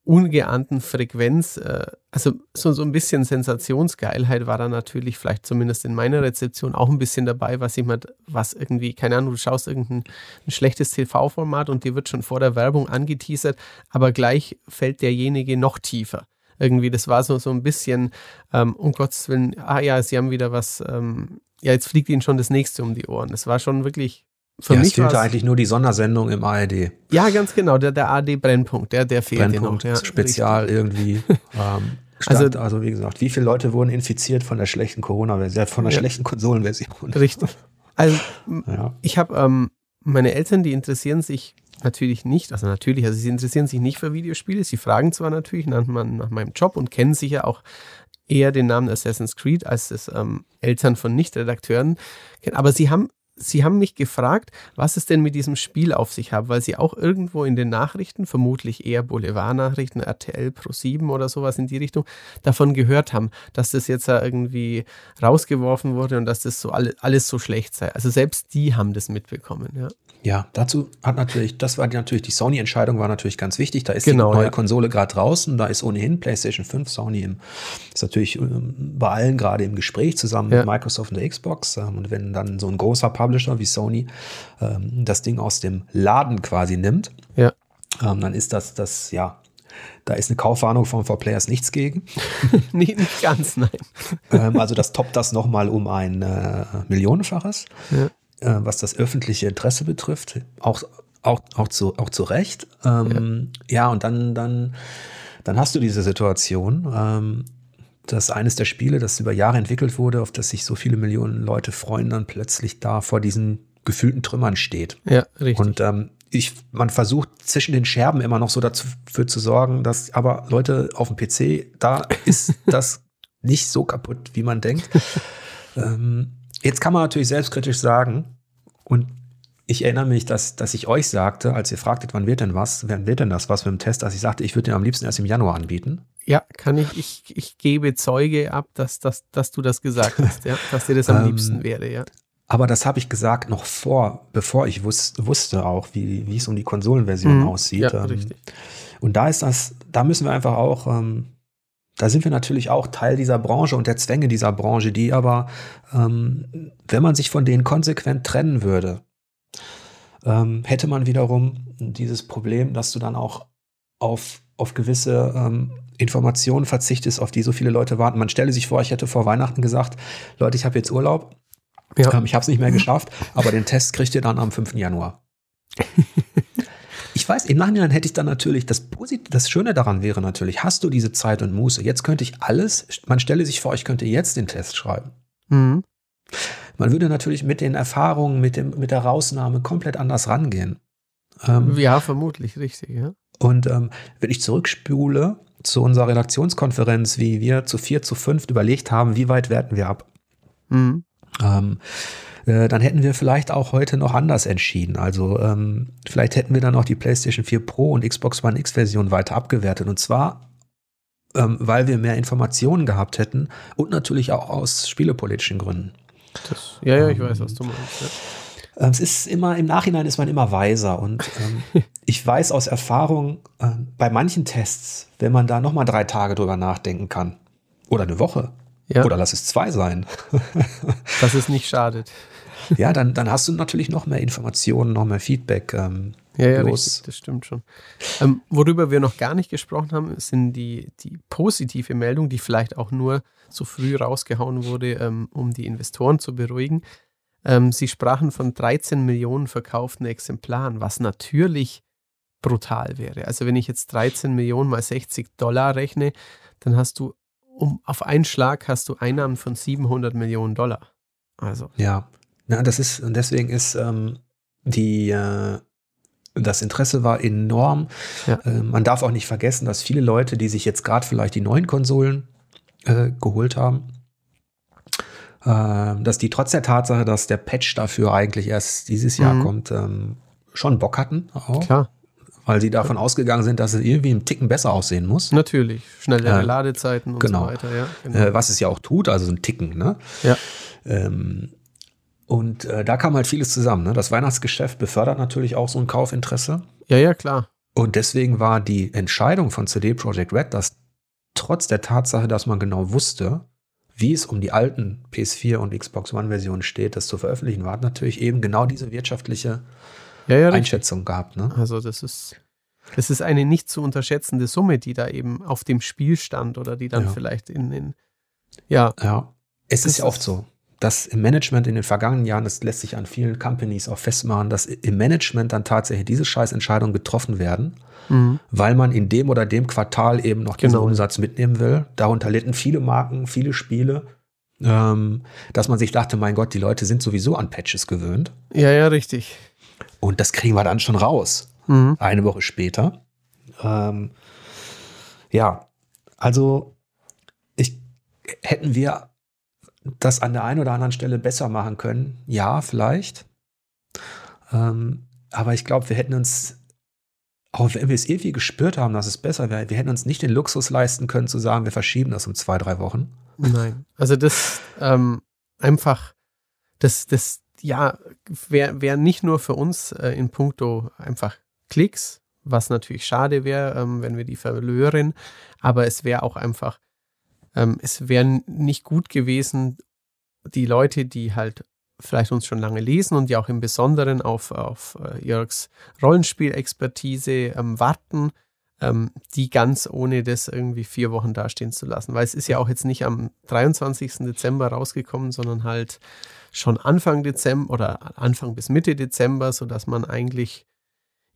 ungeahnten Frequenz, äh, also so, so ein bisschen Sensationsgeilheit war da natürlich vielleicht zumindest in meiner Rezeption auch ein bisschen dabei, was jemand, was irgendwie, keine Ahnung, du schaust irgendein ein schlechtes TV-Format und dir wird schon vor der Werbung angeteasert, aber gleich fällt derjenige noch tiefer irgendwie, das war so, so ein bisschen, ähm, um Gottes Willen, ah ja, sie haben wieder was, ähm, ja, jetzt fliegt ihnen schon das nächste um die Ohren. Das war schon wirklich
für ja, mich. Es fehlte eigentlich nur die Sondersendung im ARD.
Ja, ganz genau, der, der ARD-Brennpunkt, der, der fehlt
Brennpunkt, noch. Ja, Spezial richtig. irgendwie. ähm, Stand, also, also, wie gesagt, wie viele Leute wurden infiziert von der schlechten Corona-Version, von der ja. schlechten Konsolenversion?
Richtig. Also ja. ich habe ähm, meine Eltern, die interessieren sich natürlich nicht, also natürlich, also sie interessieren sich nicht für Videospiele. Sie fragen zwar natürlich nach, nach meinem Job und kennen sicher auch eher den Namen Assassin's Creed als das ähm, Eltern von Nicht-Redakteuren kennen, aber sie haben Sie haben mich gefragt, was es denn mit diesem Spiel auf sich hat, weil Sie auch irgendwo in den Nachrichten, vermutlich eher Boulevard-Nachrichten, RTL Pro 7 oder sowas in die Richtung, davon gehört haben, dass das jetzt irgendwie rausgeworfen wurde und dass das so alle, alles so schlecht sei. Also selbst die haben das mitbekommen, ja.
Ja, dazu hat natürlich, das war natürlich, die Sony-Entscheidung war natürlich ganz wichtig. Da ist genau, die neue ja. Konsole gerade draußen, da ist ohnehin PlayStation 5, Sony im, ist natürlich ähm, bei allen gerade im Gespräch zusammen ja. mit Microsoft und der Xbox. Ähm, und wenn dann so ein großer Publisher wie Sony ähm, das Ding aus dem Laden quasi nimmt, ja. dann ist das, das, ja, da ist eine Kaufwarnung von For Players nichts gegen.
nee, nicht ganz, nein.
also das toppt das nochmal um ein äh, Millionenfaches. Ja äh, was das öffentliche Interesse betrifft, auch, auch, auch, zu, auch zu Recht. Ähm, ja. ja. und dann, dann, dann hast du diese Situation, ähm, dass eines der Spiele, das über Jahre entwickelt wurde, auf das sich so viele Millionen Leute freuen, dann plötzlich da vor diesen gefühlten Trümmern steht.
Ja, richtig.
Und ähm, ich, man versucht zwischen den Scherben immer noch so dafür zu sorgen, dass aber Leute auf dem PC, da ist das nicht so kaputt, wie man denkt. ähm, Jetzt kann man natürlich selbstkritisch sagen, und ich erinnere mich, dass, dass ich euch sagte, als ihr fragtet, wann wird denn was, wann wird denn das was mit dem Test, dass ich sagte, ich würde den am liebsten erst im Januar anbieten.
Ja, kann ich, ich, ich gebe Zeuge ab, dass, dass, dass du das gesagt hast, ja, dass dir das am ähm, liebsten wäre, ja.
Aber das habe ich gesagt noch vor, bevor ich wus wusste auch, wie, wie es um die Konsolenversion mhm, aussieht. Ja, ähm, richtig. Und da ist das, da müssen wir einfach auch ähm, da sind wir natürlich auch Teil dieser Branche und der Zwänge dieser Branche, die aber, ähm, wenn man sich von denen konsequent trennen würde, ähm, hätte man wiederum dieses Problem, dass du dann auch auf, auf gewisse ähm, Informationen verzichtest, auf die so viele Leute warten. Man stelle sich vor, ich hätte vor Weihnachten gesagt, Leute, ich habe jetzt Urlaub, ja. ähm, ich habe es nicht mehr geschafft, aber den Test kriegt ihr dann am 5. Januar. Ich weiß, im Nachhinein hätte ich dann natürlich, das, Posit das Schöne daran wäre natürlich, hast du diese Zeit und Muße, jetzt könnte ich alles, man stelle sich vor, ich könnte jetzt den Test schreiben. Mhm. Man würde natürlich mit den Erfahrungen, mit, dem, mit der Rausnahme komplett anders rangehen.
Ähm, ja, vermutlich, richtig, ja.
Und ähm, wenn ich zurückspule zu unserer Redaktionskonferenz, wie wir zu vier, zu fünf überlegt haben, wie weit werten wir ab? Mhm. Ähm, äh, dann hätten wir vielleicht auch heute noch anders entschieden. Also ähm, vielleicht hätten wir dann auch die PlayStation 4 Pro und Xbox One X Version weiter abgewertet. Und zwar, ähm, weil wir mehr Informationen gehabt hätten und natürlich auch aus spielepolitischen Gründen.
Das, ja, ja, ich weiß, was du meinst.
Ja. Ähm, es ist immer, im Nachhinein ist man immer weiser und ähm, ich weiß aus Erfahrung, äh, bei manchen Tests, wenn man da nochmal drei Tage drüber nachdenken kann oder eine Woche, ja. Oder lass es zwei sein.
Dass es nicht schadet.
Ja, dann, dann hast du natürlich noch mehr Informationen, noch mehr Feedback. Ähm,
Ja, ja, richtig, das stimmt schon. Ähm, worüber wir noch gar nicht gesprochen haben, sind die, die positive Meldung, die vielleicht auch nur so früh rausgehauen wurde, ähm, um die Investoren zu beruhigen. Ähm, sie sprachen von 13 Millionen verkauften Exemplaren, was natürlich brutal wäre. Also wenn ich jetzt 13 Millionen mal 60 Dollar rechne, dann hast du um, auf einen Schlag hast du Einnahmen von 700 Millionen Dollar. Also.
Ja, ja das ist, und deswegen ist ähm, die, äh, das Interesse war enorm. Ja. Äh, man darf auch nicht vergessen, dass viele Leute, die sich jetzt gerade vielleicht die neuen Konsolen äh, geholt haben, äh, dass die trotz der Tatsache, dass der Patch dafür eigentlich erst dieses Jahr mhm. kommt, ähm, schon Bock hatten. Auch. Klar. Weil sie davon ja. ausgegangen sind, dass es irgendwie einen Ticken besser aussehen muss.
Natürlich. Schnellere Ladezeiten und
genau.
so weiter. Ja,
genau. Äh, was es ja auch tut, also ein Ticken. Ne?
Ja.
Ähm, und äh, da kam halt vieles zusammen. Ne? Das Weihnachtsgeschäft befördert natürlich auch so ein Kaufinteresse.
Ja, ja, klar.
Und deswegen war die Entscheidung von CD Projekt Red, dass trotz der Tatsache, dass man genau wusste, wie es um die alten PS4 und Xbox One-Versionen steht, das zu veröffentlichen, war natürlich eben genau diese wirtschaftliche ja, ja, Einschätzung richtig. gehabt. Ne?
Also das ist, das ist eine nicht zu unterschätzende Summe, die da eben auf dem Spiel stand oder die dann ja. vielleicht in, in ja.
Ja, es ist ja oft so dass im Management in den vergangenen Jahren, das lässt sich an vielen Companies auch festmachen, dass im Management dann tatsächlich diese Scheißentscheidungen getroffen werden, mhm. weil man in dem oder dem Quartal eben noch diesen genau. Umsatz mitnehmen will. Darunter litten viele Marken, viele Spiele, ähm, dass man sich dachte, mein Gott, die Leute sind sowieso an Patches gewöhnt.
Ja, ja, richtig.
Und das kriegen wir dann schon raus. Mhm. Eine Woche später. Ähm, ja, also ich, hätten wir das an der einen oder anderen Stelle besser machen können? Ja, vielleicht. Ähm, aber ich glaube, wir hätten uns, auch wenn wir es irgendwie gespürt haben, dass es besser wäre, wir hätten uns nicht den Luxus leisten können, zu sagen, wir verschieben das um zwei, drei Wochen.
Nein. Also das ähm, einfach, das, das, ja, wäre wär nicht nur für uns äh, in puncto einfach Klicks, was natürlich schade wäre, ähm, wenn wir die verlören, aber es wäre auch einfach ähm, es wäre nicht gut gewesen, die Leute, die halt vielleicht uns schon lange lesen und die auch im Besonderen auf, auf äh, Jörgs Rollenspielexpertise ähm, warten, ähm, die ganz ohne das irgendwie vier Wochen dastehen zu lassen. Weil es ist ja auch jetzt nicht am 23. Dezember rausgekommen, sondern halt schon Anfang Dezember oder Anfang bis Mitte Dezember, sodass man eigentlich,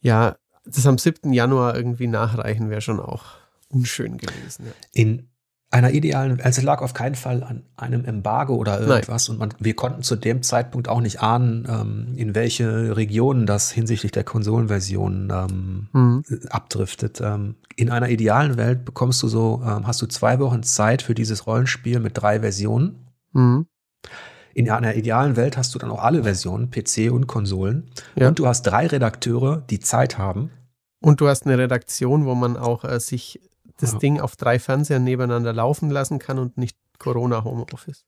ja, das am 7. Januar irgendwie nachreichen wäre schon auch unschön gewesen. Ja.
In einer idealen, also es lag auf keinen Fall an einem Embargo oder irgendwas Nein. und man, wir konnten zu dem Zeitpunkt auch nicht ahnen, ähm, in welche Regionen das hinsichtlich der Konsolenversion ähm, mhm. abdriftet. Ähm, in einer idealen Welt bekommst du so, ähm, hast du zwei Wochen Zeit für dieses Rollenspiel mit drei Versionen. Mhm. In einer idealen Welt hast du dann auch alle Versionen, PC und Konsolen. Ja. Und du hast drei Redakteure, die Zeit haben.
Und du hast eine Redaktion, wo man auch äh, sich das ja. Ding auf drei Fernsehern nebeneinander laufen lassen kann und nicht Corona Homeoffice.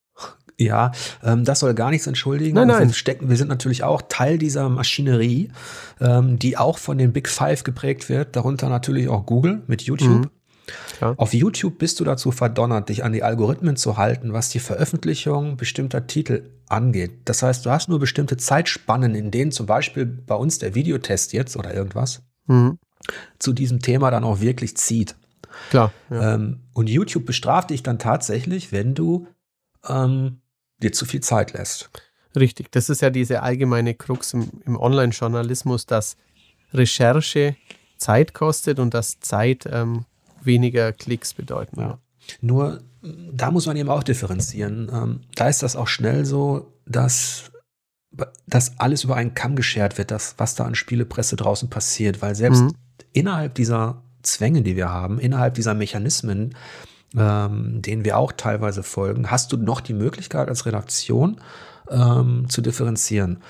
Ja, ähm, das soll gar nichts entschuldigen.
Nein, nein.
Wir, stecken, wir sind natürlich auch Teil dieser Maschinerie, ähm, die auch von den Big Five geprägt wird, darunter natürlich auch Google mit YouTube. Mhm. Ja. Auf YouTube bist du dazu verdonnert, dich an die Algorithmen zu halten, was die Veröffentlichung bestimmter Titel angeht. Das heißt, du hast nur bestimmte Zeitspannen, in denen zum Beispiel bei uns der Videotest jetzt oder irgendwas mhm. zu diesem Thema dann auch wirklich zieht.
Klar.
Ja. Ähm, und YouTube bestraft dich dann tatsächlich, wenn du ähm, dir zu viel Zeit lässt.
Richtig, das ist ja diese allgemeine Krux im, im Online-Journalismus, dass Recherche Zeit kostet und dass Zeit ähm, weniger Klicks bedeuten. Ja.
Nur da muss man eben auch differenzieren. Ähm, da ist das auch schnell so, dass, dass alles über einen Kamm geschert wird, das, was da an Spielepresse draußen passiert, weil selbst mhm. innerhalb dieser Zwänge, die wir haben, innerhalb dieser Mechanismen, ähm, denen wir auch teilweise folgen, hast du noch die Möglichkeit als Redaktion ähm, zu differenzieren.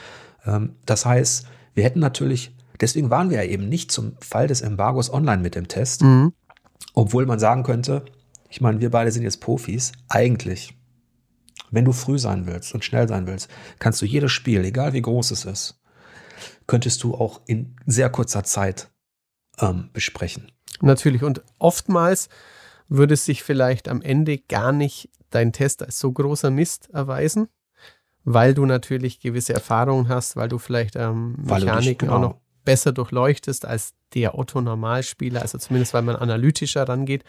Ähm, das heißt, wir hätten natürlich, deswegen waren wir ja eben nicht zum Fall des Embargos online mit dem Test, mhm. obwohl man sagen könnte, ich meine, wir beide sind jetzt Profis, eigentlich. Wenn du früh sein willst und schnell sein willst, kannst du jedes Spiel, egal wie groß es ist, könntest du auch in sehr kurzer Zeit ähm, besprechen.
Natürlich. Und oftmals würde es sich vielleicht am Ende gar nicht dein Test als so großer Mist erweisen, weil du natürlich gewisse Erfahrungen hast, weil du vielleicht ähm, Mechaniken
genau,
auch noch besser durchleuchtest als der Otto-Normalspieler, also zumindest weil man analytischer rangeht.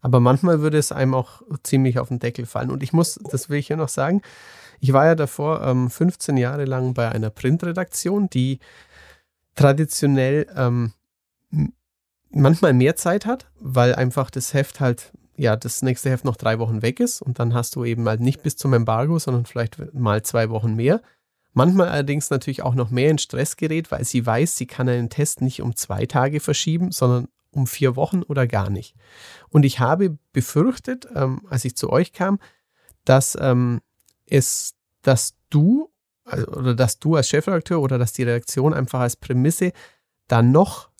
Aber manchmal würde es einem auch ziemlich auf den Deckel fallen. Und ich muss, das will ich ja noch sagen, ich war ja davor ähm, 15 Jahre lang bei einer Printredaktion, die traditionell ähm, manchmal mehr Zeit hat, weil einfach das Heft halt, ja, das nächste Heft noch drei Wochen weg ist und dann hast du eben halt nicht bis zum Embargo, sondern vielleicht mal zwei Wochen mehr. Manchmal allerdings natürlich auch noch mehr in Stress gerät, weil sie weiß, sie kann einen Test nicht um zwei Tage verschieben, sondern um vier Wochen oder gar nicht. Und ich habe befürchtet, ähm, als ich zu euch kam, dass ähm, es, dass du also, oder dass du als Chefredakteur oder dass die Redaktion einfach als Prämisse dann noch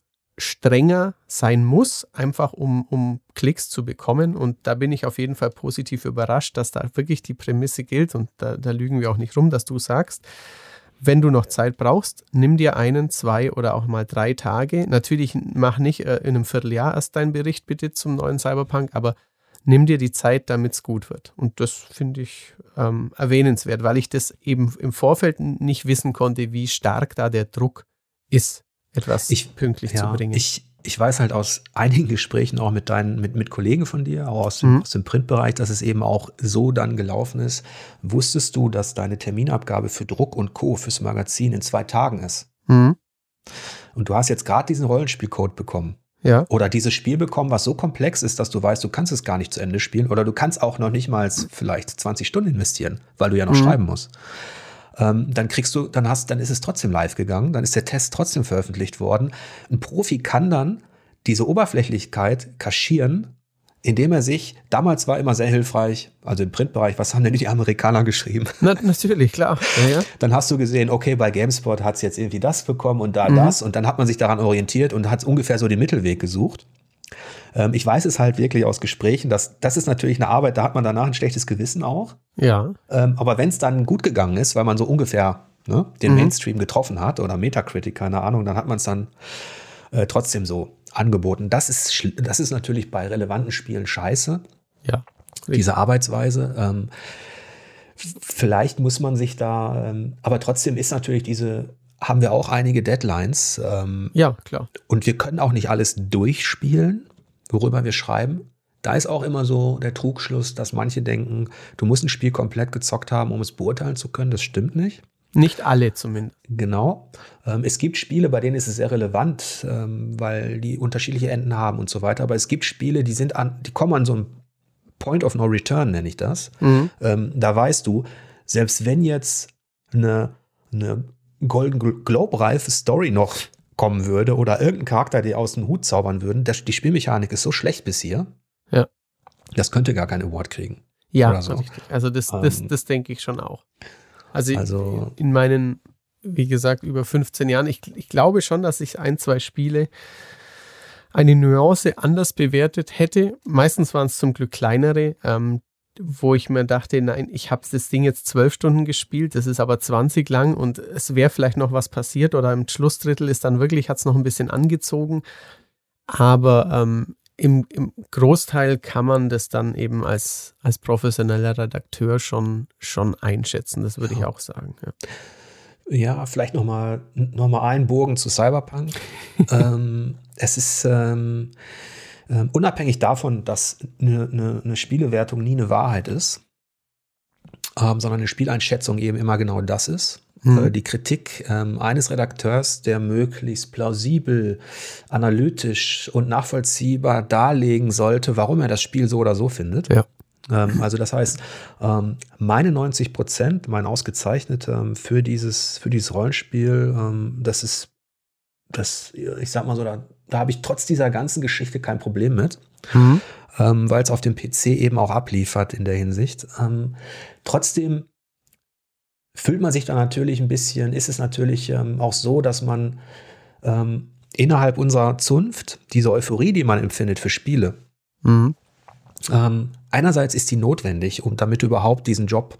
strenger sein muss, einfach um, um Klicks zu bekommen. Und da bin ich auf jeden Fall positiv überrascht, dass da wirklich die Prämisse gilt und da, da lügen wir auch nicht rum, dass du sagst, wenn du noch Zeit brauchst, nimm dir einen, zwei oder auch mal drei Tage. Natürlich mach nicht äh, in einem Vierteljahr erst deinen Bericht bitte zum neuen Cyberpunk, aber nimm dir die Zeit, damit es gut wird. Und das finde ich ähm, erwähnenswert, weil ich das eben im Vorfeld nicht wissen konnte, wie stark da der Druck ist, etwas ich, pünktlich ja, zu bringen.
Ich, ich weiß halt aus einigen Gesprächen auch mit deinen, mit, mit Kollegen von dir, auch aus dem, mhm. aus dem Printbereich, dass es eben auch so dann gelaufen ist. Wusstest du, dass deine Terminabgabe für Druck und Co. fürs Magazin in zwei Tagen ist? Mhm. Und du hast jetzt gerade diesen Rollenspielcode bekommen. Ja. Oder dieses Spiel bekommen, was so komplex ist, dass du weißt, du kannst es gar nicht zu Ende spielen. Oder du kannst auch noch nicht mal vielleicht 20 Stunden investieren, weil du ja noch mhm. schreiben musst ähm, dann kriegst du, dann hast, dann ist es trotzdem live gegangen, dann ist der Test trotzdem veröffentlicht worden. Ein Profi kann dann diese Oberflächlichkeit kaschieren, indem er sich, damals war immer sehr hilfreich, also im Printbereich, was haben denn die Amerikaner geschrieben?
Na, natürlich, klar.
Ja, ja. Dann hast du gesehen, okay, bei GameSpot hat es jetzt irgendwie das bekommen und da mhm. das und dann hat man sich daran orientiert und hat ungefähr so den Mittelweg gesucht. Ähm, ich weiß es halt wirklich aus Gesprächen, dass das ist natürlich eine Arbeit, da hat man danach ein schlechtes Gewissen auch.
Ja.
Ähm, aber wenn es dann gut gegangen ist, weil man so ungefähr ne, den mhm. Mainstream getroffen hat oder Metacritic, keine Ahnung, dann hat man es dann äh, trotzdem so angeboten. Das ist, das ist natürlich bei relevanten Spielen scheiße.
Ja.
Richtig. Diese Arbeitsweise. Ähm, vielleicht muss man sich da, ähm, aber trotzdem ist natürlich diese, haben wir auch einige Deadlines. Ähm,
ja, klar.
Und wir können auch nicht alles durchspielen worüber wir schreiben. Da ist auch immer so der Trugschluss, dass manche denken, du musst ein Spiel komplett gezockt haben, um es beurteilen zu können. Das stimmt nicht.
Nicht alle zumindest.
Genau. Ähm, es gibt Spiele, bei denen ist es sehr relevant, ähm, weil die unterschiedliche Enden haben und so weiter. Aber es gibt Spiele, die sind an, die kommen an so einem Point of No Return, nenne ich das. Mhm. Ähm, da weißt du, selbst wenn jetzt eine, eine Golden Globe-reife Story noch kommen würde oder irgendein Charakter, der aus dem Hut zaubern würden, das, die Spielmechanik ist so schlecht bis hier.
Ja.
Das könnte gar keinen Award kriegen.
Ja, so. richtig. Also das, das, ähm, das denke ich schon auch. Also, also, in meinen, wie gesagt, über 15 Jahren, ich, ich glaube schon, dass ich ein, zwei Spiele eine Nuance anders bewertet hätte. Meistens waren es zum Glück kleinere. Ähm, wo ich mir dachte, nein, ich habe das Ding jetzt zwölf Stunden gespielt, das ist aber 20 lang und es wäre vielleicht noch was passiert oder im Schlussdrittel ist dann wirklich, hat es noch ein bisschen angezogen. Aber ähm, im, im, Großteil kann man das dann eben als, als professioneller Redakteur schon, schon einschätzen, das würde ja. ich auch sagen. Ja.
Ja, vielleicht nochmal noch mal einen Bogen zu Cyberpunk. ähm, es ist, ähm, ähm, unabhängig davon, dass eine, eine, eine, Spielewertung nie eine Wahrheit ist, ähm, sondern eine Spieleinschätzung eben immer genau das ist. Mhm. Äh, die Kritik ähm, eines Redakteurs, der möglichst plausibel, analytisch und nachvollziehbar darlegen sollte, warum er das Spiel so oder so findet.
Ja.
Ähm, also das heißt, ähm, meine 90 Prozent, mein ausgezeichnet ähm, für dieses, für dieses Rollenspiel, das ist, das, ich sag mal so, da da habe ich trotz dieser ganzen Geschichte kein Problem mit, mhm. ähm, weil es auf dem PC eben auch abliefert in der Hinsicht. Ähm, trotzdem fühlt man sich da natürlich ein bisschen, ist es natürlich ähm, auch so, dass man ähm, innerhalb unserer Zunft diese Euphorie, die man empfindet für Spiele, mhm. Ähm, einerseits ist die notwendig, um damit überhaupt diesen Job,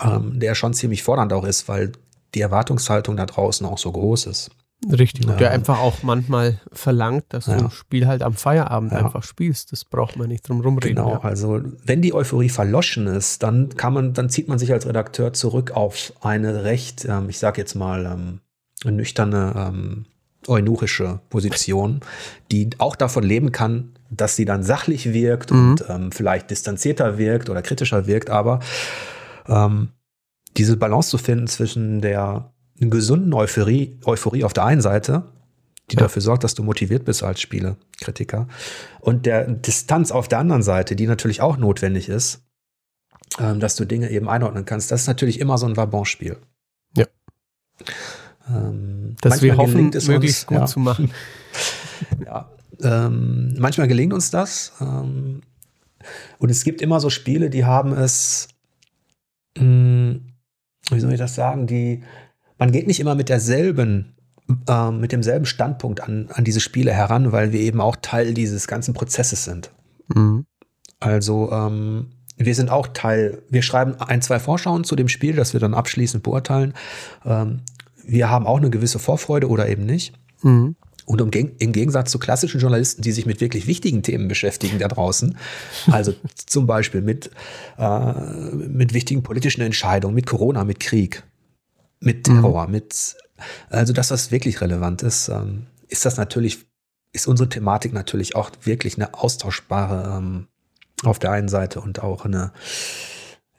ähm, der schon ziemlich fordernd auch ist, weil die Erwartungshaltung da draußen auch so groß ist.
Richtig, und der einfach auch manchmal verlangt, dass ja. du ein Spiel halt am Feierabend ja. einfach spielst. Das braucht man nicht drum rumreden.
Genau, ja. also wenn die Euphorie verloschen ist, dann kann man, dann zieht man sich als Redakteur zurück auf eine recht, ähm, ich sag jetzt mal, ähm, nüchterne ähm, eunuchische Position, die auch davon leben kann, dass sie dann sachlich wirkt mhm. und ähm, vielleicht distanzierter wirkt oder kritischer wirkt, aber ähm, diese Balance zu finden zwischen der gesunden Euphorie, Euphorie auf der einen Seite, die ja. dafür sorgt, dass du motiviert bist als Spielekritiker, und der Distanz auf der anderen Seite, die natürlich auch notwendig ist, ähm, dass du Dinge eben einordnen kannst, das ist natürlich immer so ein Vabon-Spiel.
Ja. Ähm, dass wir hoffen, es möglichst uns, gut ja. zu machen.
ja. Ähm, manchmal gelingt uns das. Ähm, und es gibt immer so Spiele, die haben es, mh, hm, wie soll ich das sagen, die, man geht nicht immer mit derselben, äh, mit demselben Standpunkt an, an diese Spiele heran, weil wir eben auch Teil dieses ganzen Prozesses sind. Mhm. Also ähm, wir sind auch Teil, wir schreiben ein, zwei Vorschauen zu dem Spiel, das wir dann abschließend beurteilen. Ähm, wir haben auch eine gewisse Vorfreude oder eben nicht. Mhm. Und im, Gegensatz zu klassischen Journalisten, die sich mit wirklich wichtigen Themen beschäftigen da draußen, also zum Beispiel mit, äh, mit wichtigen politischen Entscheidungen, mit Corona, mit Krieg, mit mhm. Terror, mhm. mit, also dass das wirklich relevant ist, ähm, ist das natürlich, ist unsere Thematik natürlich auch wirklich eine austauschbare ähm, auf der einen Seite und auch eine,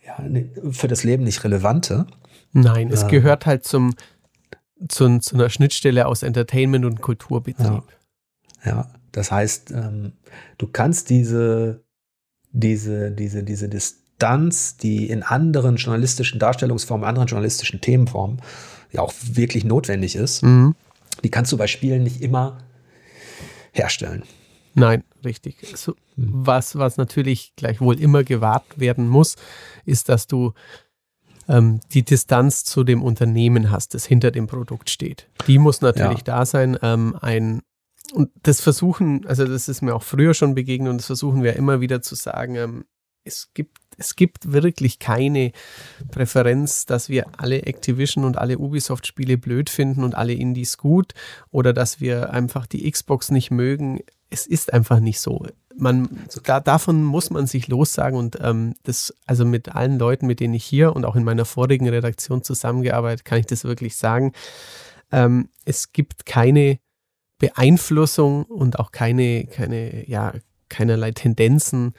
ja, eine für das Leben nicht relevante.
Nein, es äh, gehört halt zum, zu, zu, einer Schnittstelle aus Entertainment und Kulturbetrieb.
Ja, ja. das heißt, ähm, du kannst diese, diese, diese, diese Distanz, die in anderen journalistischen Darstellungsformen, anderen journalistischen Themenformen ja auch wirklich notwendig ist, mhm. die kannst du bei Spielen nicht immer herstellen.
Nein, richtig. So, was, was natürlich gleichwohl immer gewahrt werden muss, ist, dass du ähm, die Distanz zu dem Unternehmen hast, das hinter dem Produkt steht. Die muss natürlich ja. da sein. Ähm, ein und das versuchen, also das ist mir auch früher schon begegnet und das versuchen wir immer wieder zu sagen, ähm, es gibt es gibt wirklich keine Präferenz, dass wir alle Activision und alle Ubisoft-Spiele blöd finden und alle Indies gut oder dass wir einfach die Xbox nicht mögen. Es ist einfach nicht so. Man, da, davon muss man sich lossagen und ähm, das, also mit allen Leuten, mit denen ich hier und auch in meiner vorigen Redaktion zusammengearbeitet, kann ich das wirklich sagen. Ähm, es gibt keine Beeinflussung und auch keine, keine, ja, keinerlei Tendenzen,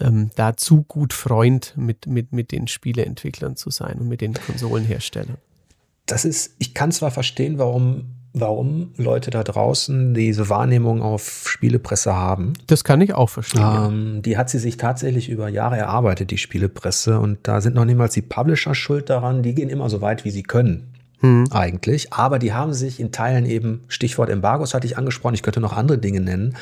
ähm, da zu gut Freund mit, mit, mit den Spieleentwicklern zu sein und mit den Konsolenherstellern.
Das ist, ich kann zwar verstehen, warum, warum Leute da draußen diese Wahrnehmung auf Spielepresse haben.
Das kann ich auch verstehen.
Ähm, ja. Die hat sie sich tatsächlich über Jahre erarbeitet, die Spielepresse. Und da sind noch niemals die Publisher schuld daran. Die gehen immer so weit, wie sie können. Hm. Eigentlich. Aber die haben sich in Teilen eben, Stichwort Embargos hatte ich angesprochen, ich könnte noch andere Dinge nennen,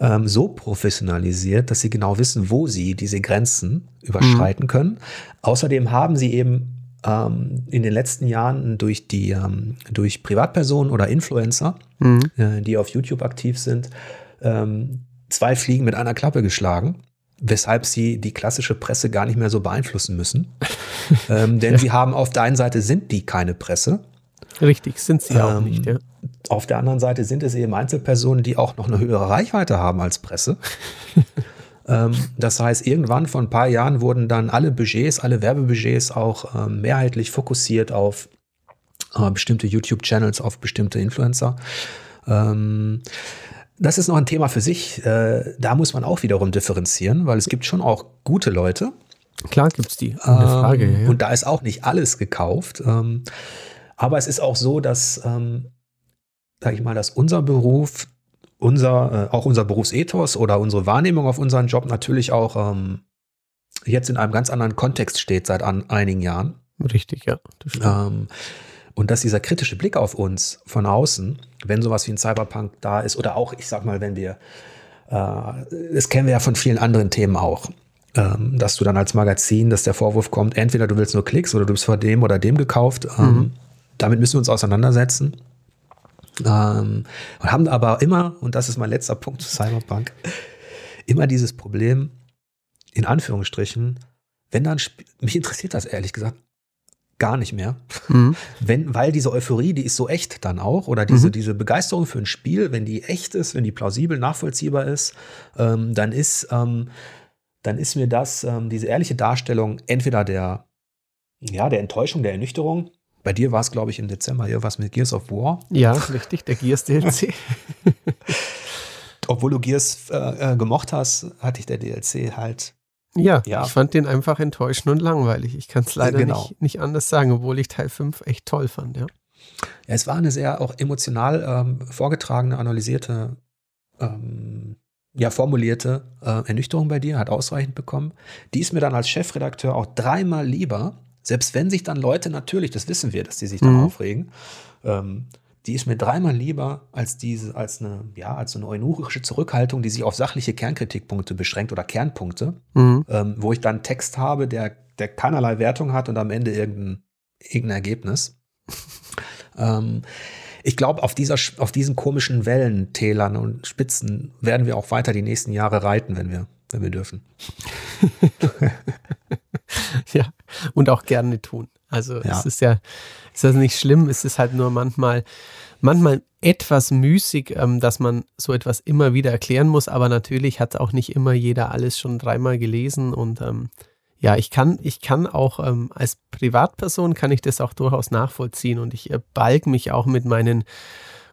ähm, so professionalisiert, dass sie genau wissen, wo sie diese Grenzen überschreiten mhm. können. Außerdem haben sie eben ähm, in den letzten Jahren durch die ähm, durch Privatpersonen oder Influencer, mhm. äh, die auf YouTube aktiv sind, ähm, zwei Fliegen mit einer Klappe geschlagen weshalb sie die klassische Presse gar nicht mehr so beeinflussen müssen. ähm, denn ja. sie haben auf der einen Seite sind die keine Presse.
Richtig, sind sie ähm, auch nicht, ja.
Auf der anderen Seite sind es eben Einzelpersonen, die auch noch eine höhere Reichweite haben als Presse. ähm, das heißt, irgendwann vor ein paar Jahren wurden dann alle Budgets, alle Werbebudgets auch ähm, mehrheitlich fokussiert auf äh, bestimmte YouTube-Channels, auf bestimmte Influencer. Ähm, das ist noch ein Thema für sich. Äh, da muss man auch wiederum differenzieren, weil es gibt schon auch gute Leute.
Klar gibt es die. Eine
Frage, ähm, ja. Und da ist auch nicht alles gekauft. Ähm, aber es ist auch so, dass ähm, sage ich mal, dass unser Beruf, unser, äh, auch unser Berufsethos oder unsere Wahrnehmung auf unseren Job natürlich auch ähm, jetzt in einem ganz anderen Kontext steht seit an, einigen Jahren.
Richtig, ja.
Ähm, und dass dieser kritische Blick auf uns von außen, wenn sowas wie ein Cyberpunk da ist, oder auch, ich sag mal, wenn wir, äh, das kennen wir ja von vielen anderen Themen auch, ähm, dass du dann als Magazin, dass der Vorwurf kommt, entweder du willst nur Klicks oder du bist vor dem oder dem gekauft. Ähm, mhm. Damit müssen wir uns auseinandersetzen. Ähm, und haben aber immer, und das ist mein letzter Punkt zu Cyberpunk, immer dieses Problem, in Anführungsstrichen, wenn dann, mich interessiert das ehrlich gesagt gar nicht mehr. Mhm. Wenn, weil diese Euphorie, die ist so echt dann auch, oder diese, mhm. diese Begeisterung für ein Spiel, wenn die echt ist, wenn die plausibel nachvollziehbar ist, ähm, dann ist, ähm, dann ist mir das, ähm, diese ehrliche Darstellung entweder der, ja, der Enttäuschung, der Ernüchterung Bei dir war es, glaube ich, im Dezember hier was mit Gears of War.
Ja, richtig, der Gears DLC.
Obwohl du Gears äh, äh, gemocht hast, hatte ich der DLC halt.
Ja, ja, ich fand den einfach enttäuschend und langweilig. Ich kann es leider
Genau.
nicht, nicht anders sagen, obwohl ich Teil 5 echt toll fand, ja.
Ja, es war eine sehr auch emotional ähm, vorgetragene, analysierte, ähm, ja, formulierte äh, Ernüchterung bei dir, hat ausreichend bekommen. Die ist mir dann als Chefredakteur auch dreimal lieber, selbst wenn sich dann Leute natürlich, das wissen wir, dass die sich dann
Mhm.
aufregen, ähm, die ist mir dreimal lieber als diese, als eine, ja, als eine eunuchische Zurückhaltung, die sich auf sachliche Kernkritikpunkte beschränkt oder Kernpunkte,
Mhm.
ähm, wo ich dann einen Text habe, der, der keinerlei Wertung hat und am Ende irgendein, irgendein Ergebnis. ähm, ich glaube, auf, dieser, auf diesen komischen Wellen, Tälern und Spitzen werden wir auch weiter die nächsten Jahre reiten, wenn wir, wenn wir dürfen.
Ja, und auch gerne tun. Also
Ja.
es ist ja, ist das nicht schlimm, es ist halt nur manchmal, manchmal etwas müßig, ähm, dass man so etwas immer wieder erklären muss, aber natürlich hat auch nicht immer jeder alles schon dreimal gelesen und ähm, ja, ich kann, ich kann auch ähm, als Privatperson kann ich das auch durchaus nachvollziehen und ich äh, balg mich auch mit meinen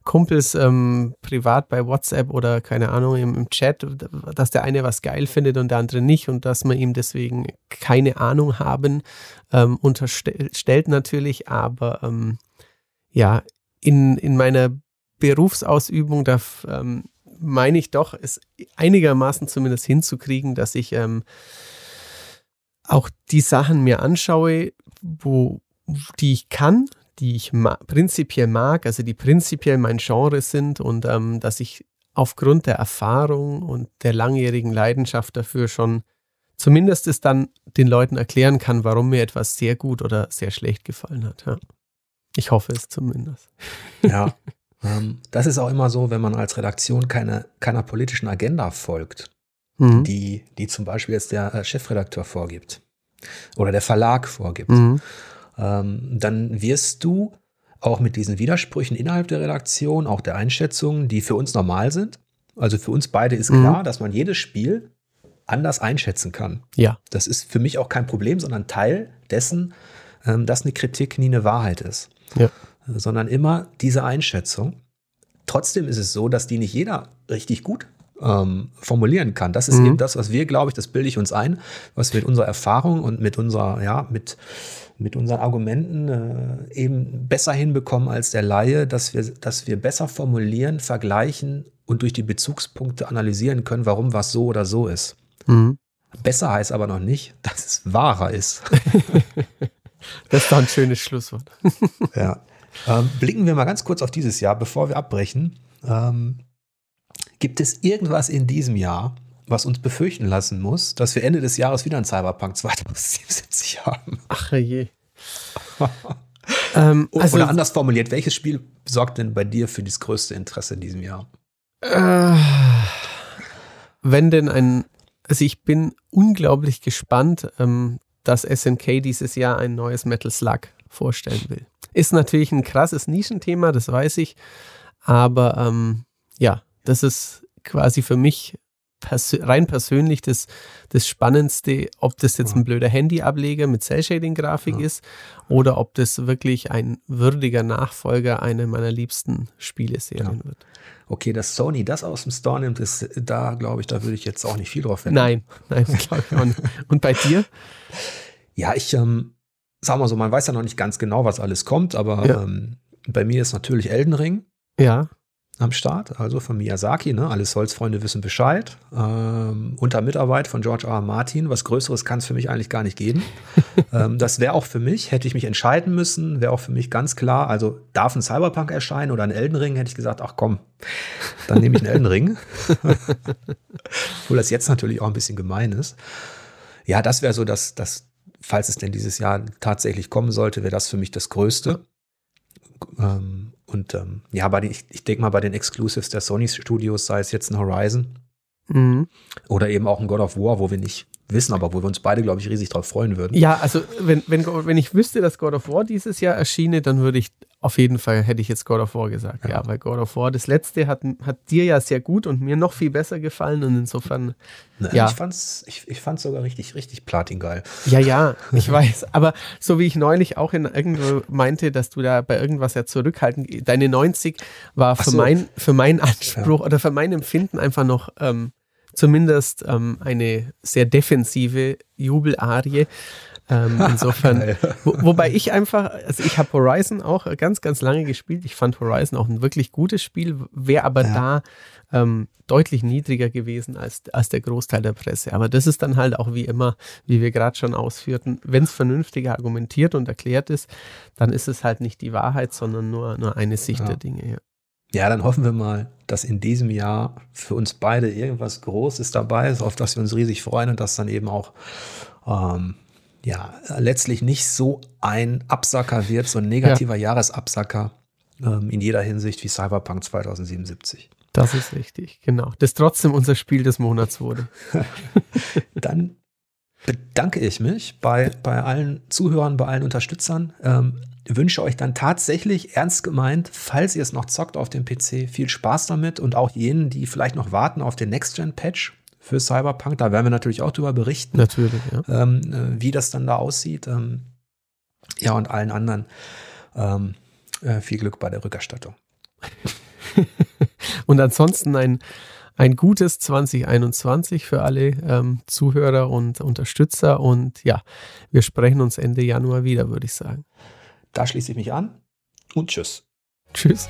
Kumpels ähm, privat bei WhatsApp oder keine Ahnung im, im Chat, dass der eine was geil findet und der andere nicht und dass man ihm deswegen keine Ahnung haben ähm, unterstellt natürlich, aber ähm, ja, in, in meiner Berufsausübung, da ähm, meine ich doch, es einigermaßen zumindest hinzukriegen, dass ich ähm, auch die Sachen mir anschaue, wo, die ich kann, die ich ma prinzipiell mag, also die prinzipiell mein Genre sind und ähm, dass ich aufgrund der Erfahrung und der langjährigen Leidenschaft dafür schon zumindest es dann den Leuten erklären kann, warum mir etwas sehr gut oder sehr schlecht gefallen hat. Ja. Ich hoffe es zumindest.
Ja. ähm, das ist auch immer so, wenn man als Redaktion keine, keiner politischen Agenda folgt,
Mhm.
die, die zum Beispiel jetzt der äh, Chefredakteur vorgibt oder der Verlag vorgibt.
Mhm.
Ähm, dann wirst du auch mit diesen Widersprüchen innerhalb der Redaktion, auch der Einschätzungen, die für uns normal sind. Also für uns beide ist
Mhm.
klar, dass man jedes Spiel anders einschätzen kann.
Ja.
Das ist für mich auch kein Problem, sondern Teil dessen, ähm, dass eine Kritik nie eine Wahrheit ist,
Ja.
Sondern immer diese Einschätzung. Trotzdem ist es so, dass die nicht jeder richtig gut ähm, formulieren kann. Das ist
Mhm.
eben das, was wir, glaube ich, das bilde ich uns ein, was wir mit unserer Erfahrung und mit unserer, ja, mit, mit unseren Argumenten äh, eben besser hinbekommen als der Laie, dass wir, dass wir besser formulieren, vergleichen und durch die Bezugspunkte analysieren können, warum was so oder so ist.
Mhm.
Besser heißt aber noch nicht, dass es wahrer ist.
Das ist doch ein schönes Schlusswort.
ja. Ähm, blicken wir mal ganz kurz auf dieses Jahr, bevor wir abbrechen. Ähm, gibt es irgendwas in diesem Jahr, was uns befürchten lassen muss, dass wir Ende des Jahres wieder ein Cyberpunk 2077 haben?
Ach je. ähm, also,
Oder anders formuliert, welches Spiel sorgt denn bei dir für das größte Interesse in diesem Jahr?
Äh, wenn denn ein, also ich bin unglaublich gespannt, ähm, dass SNK dieses Jahr ein neues Metal Slug vorstellen will. Ist natürlich ein krasses Nischenthema, das weiß ich, aber ähm, ja, das ist quasi für mich persö rein persönlich das, das Spannendste, ob das jetzt ein blöder Handy-Ableger mit Cell-Shading-Grafik
Ja.
ist oder ob das wirklich ein würdiger Nachfolger einer meiner liebsten Spieleserien wird.
Okay, dass Sony das aus dem Store nimmt, ist da, glaube ich, da würde ich jetzt auch nicht viel drauf wetten.
Nein, nein, glaube ich auch nicht. Und bei dir?
Ja, ich ähm, sag mal so, man weiß ja noch nicht ganz genau, was alles kommt, aber
Ja.
ähm, bei mir ist natürlich Elden Ring
Ja,
am Start, also von Miyazaki, ne? Alle Holzfreunde wissen Bescheid. Ähm, unter Mitarbeit von George R. R. Martin. Was Größeres kann es für mich eigentlich gar nicht geben. ähm, das wäre auch für mich, hätte ich mich entscheiden müssen, wäre auch für mich ganz klar, also darf ein Cyberpunk erscheinen oder ein Elden Ring, hätte ich gesagt, ach komm, dann nehme ich einen Elden Ring. Obwohl das jetzt natürlich auch ein bisschen gemein ist. Ja, das wäre so, dass, dass, falls es denn dieses Jahr tatsächlich kommen sollte, wäre das für mich das Größte. Ähm, und ähm, ja, bei den, ich, ich denke mal, bei den Exclusives der Sony Studios, sei es jetzt ein Horizon
mhm.
oder eben auch ein God of War, wo wir nicht wissen, aber wo wir uns beide, glaube ich, riesig drauf freuen würden.
ja also wenn, wenn, wenn ich wüsste, dass God of War dieses Jahr erschiene, dann würde ich auf jeden Fall hätte ich jetzt God of War gesagt. Ja, ja weil God of War, das letzte hat, hat dir ja sehr gut und mir noch viel besser gefallen und insofern.
Na, ja. Ich fand's, ich, ich fand's sogar richtig, richtig platingeil.
Ja, ja, ich weiß. Aber so wie ich neulich auch in irgendwo meinte, dass du da bei irgendwas ja zurückhalten, deine 90 war für, so. mein, für meinen Anspruch ja. oder für mein Empfinden einfach noch ähm, zumindest ähm, eine sehr defensive Jubelarie. Ähm, insofern, wo, wobei ich einfach, also ich habe Horizon auch ganz, ganz lange gespielt. Ich fand Horizon auch ein wirklich gutes Spiel, wäre aber ja. da ähm, deutlich niedriger gewesen als, als der Großteil der Presse. Aber das ist dann halt auch wie immer, wie wir gerade schon ausführten, wenn es vernünftig argumentiert und erklärt ist, dann ist es halt nicht die Wahrheit, sondern nur, nur eine Sicht ja. der Dinge. Ja.
Ja, dann hoffen wir mal, dass in diesem Jahr für uns beide irgendwas Großes dabei ist, auf das wir uns riesig freuen und dass dann eben auch ähm, ja, letztlich nicht so ein Absacker wird, so ein negativer ja. Jahresabsacker ähm, in jeder Hinsicht wie Cyberpunk 2077.
Das ist richtig, genau. Das trotzdem unser Spiel des Monats wurde.
Dann bedanke ich mich bei, bei allen Zuhörern, bei allen Unterstützern. Ähm, wünsche euch dann tatsächlich ernst gemeint, falls ihr es noch zockt auf dem PC, viel Spaß damit und auch jenen, die vielleicht noch warten auf den Next-Gen-Patch für Cyberpunk. Da werden wir natürlich auch drüber berichten.
Natürlich, ja.
Ähm, äh, wie das dann da aussieht. Ähm, ja, und allen anderen ähm, äh, viel Glück bei der Rückerstattung.
und ansonsten ein, ein gutes 2021 für alle ähm, Zuhörer und Unterstützer. Und ja, wir sprechen uns Ende Januar wieder, würde ich sagen.
Da schließe ich mich an und tschüss.
Tschüss.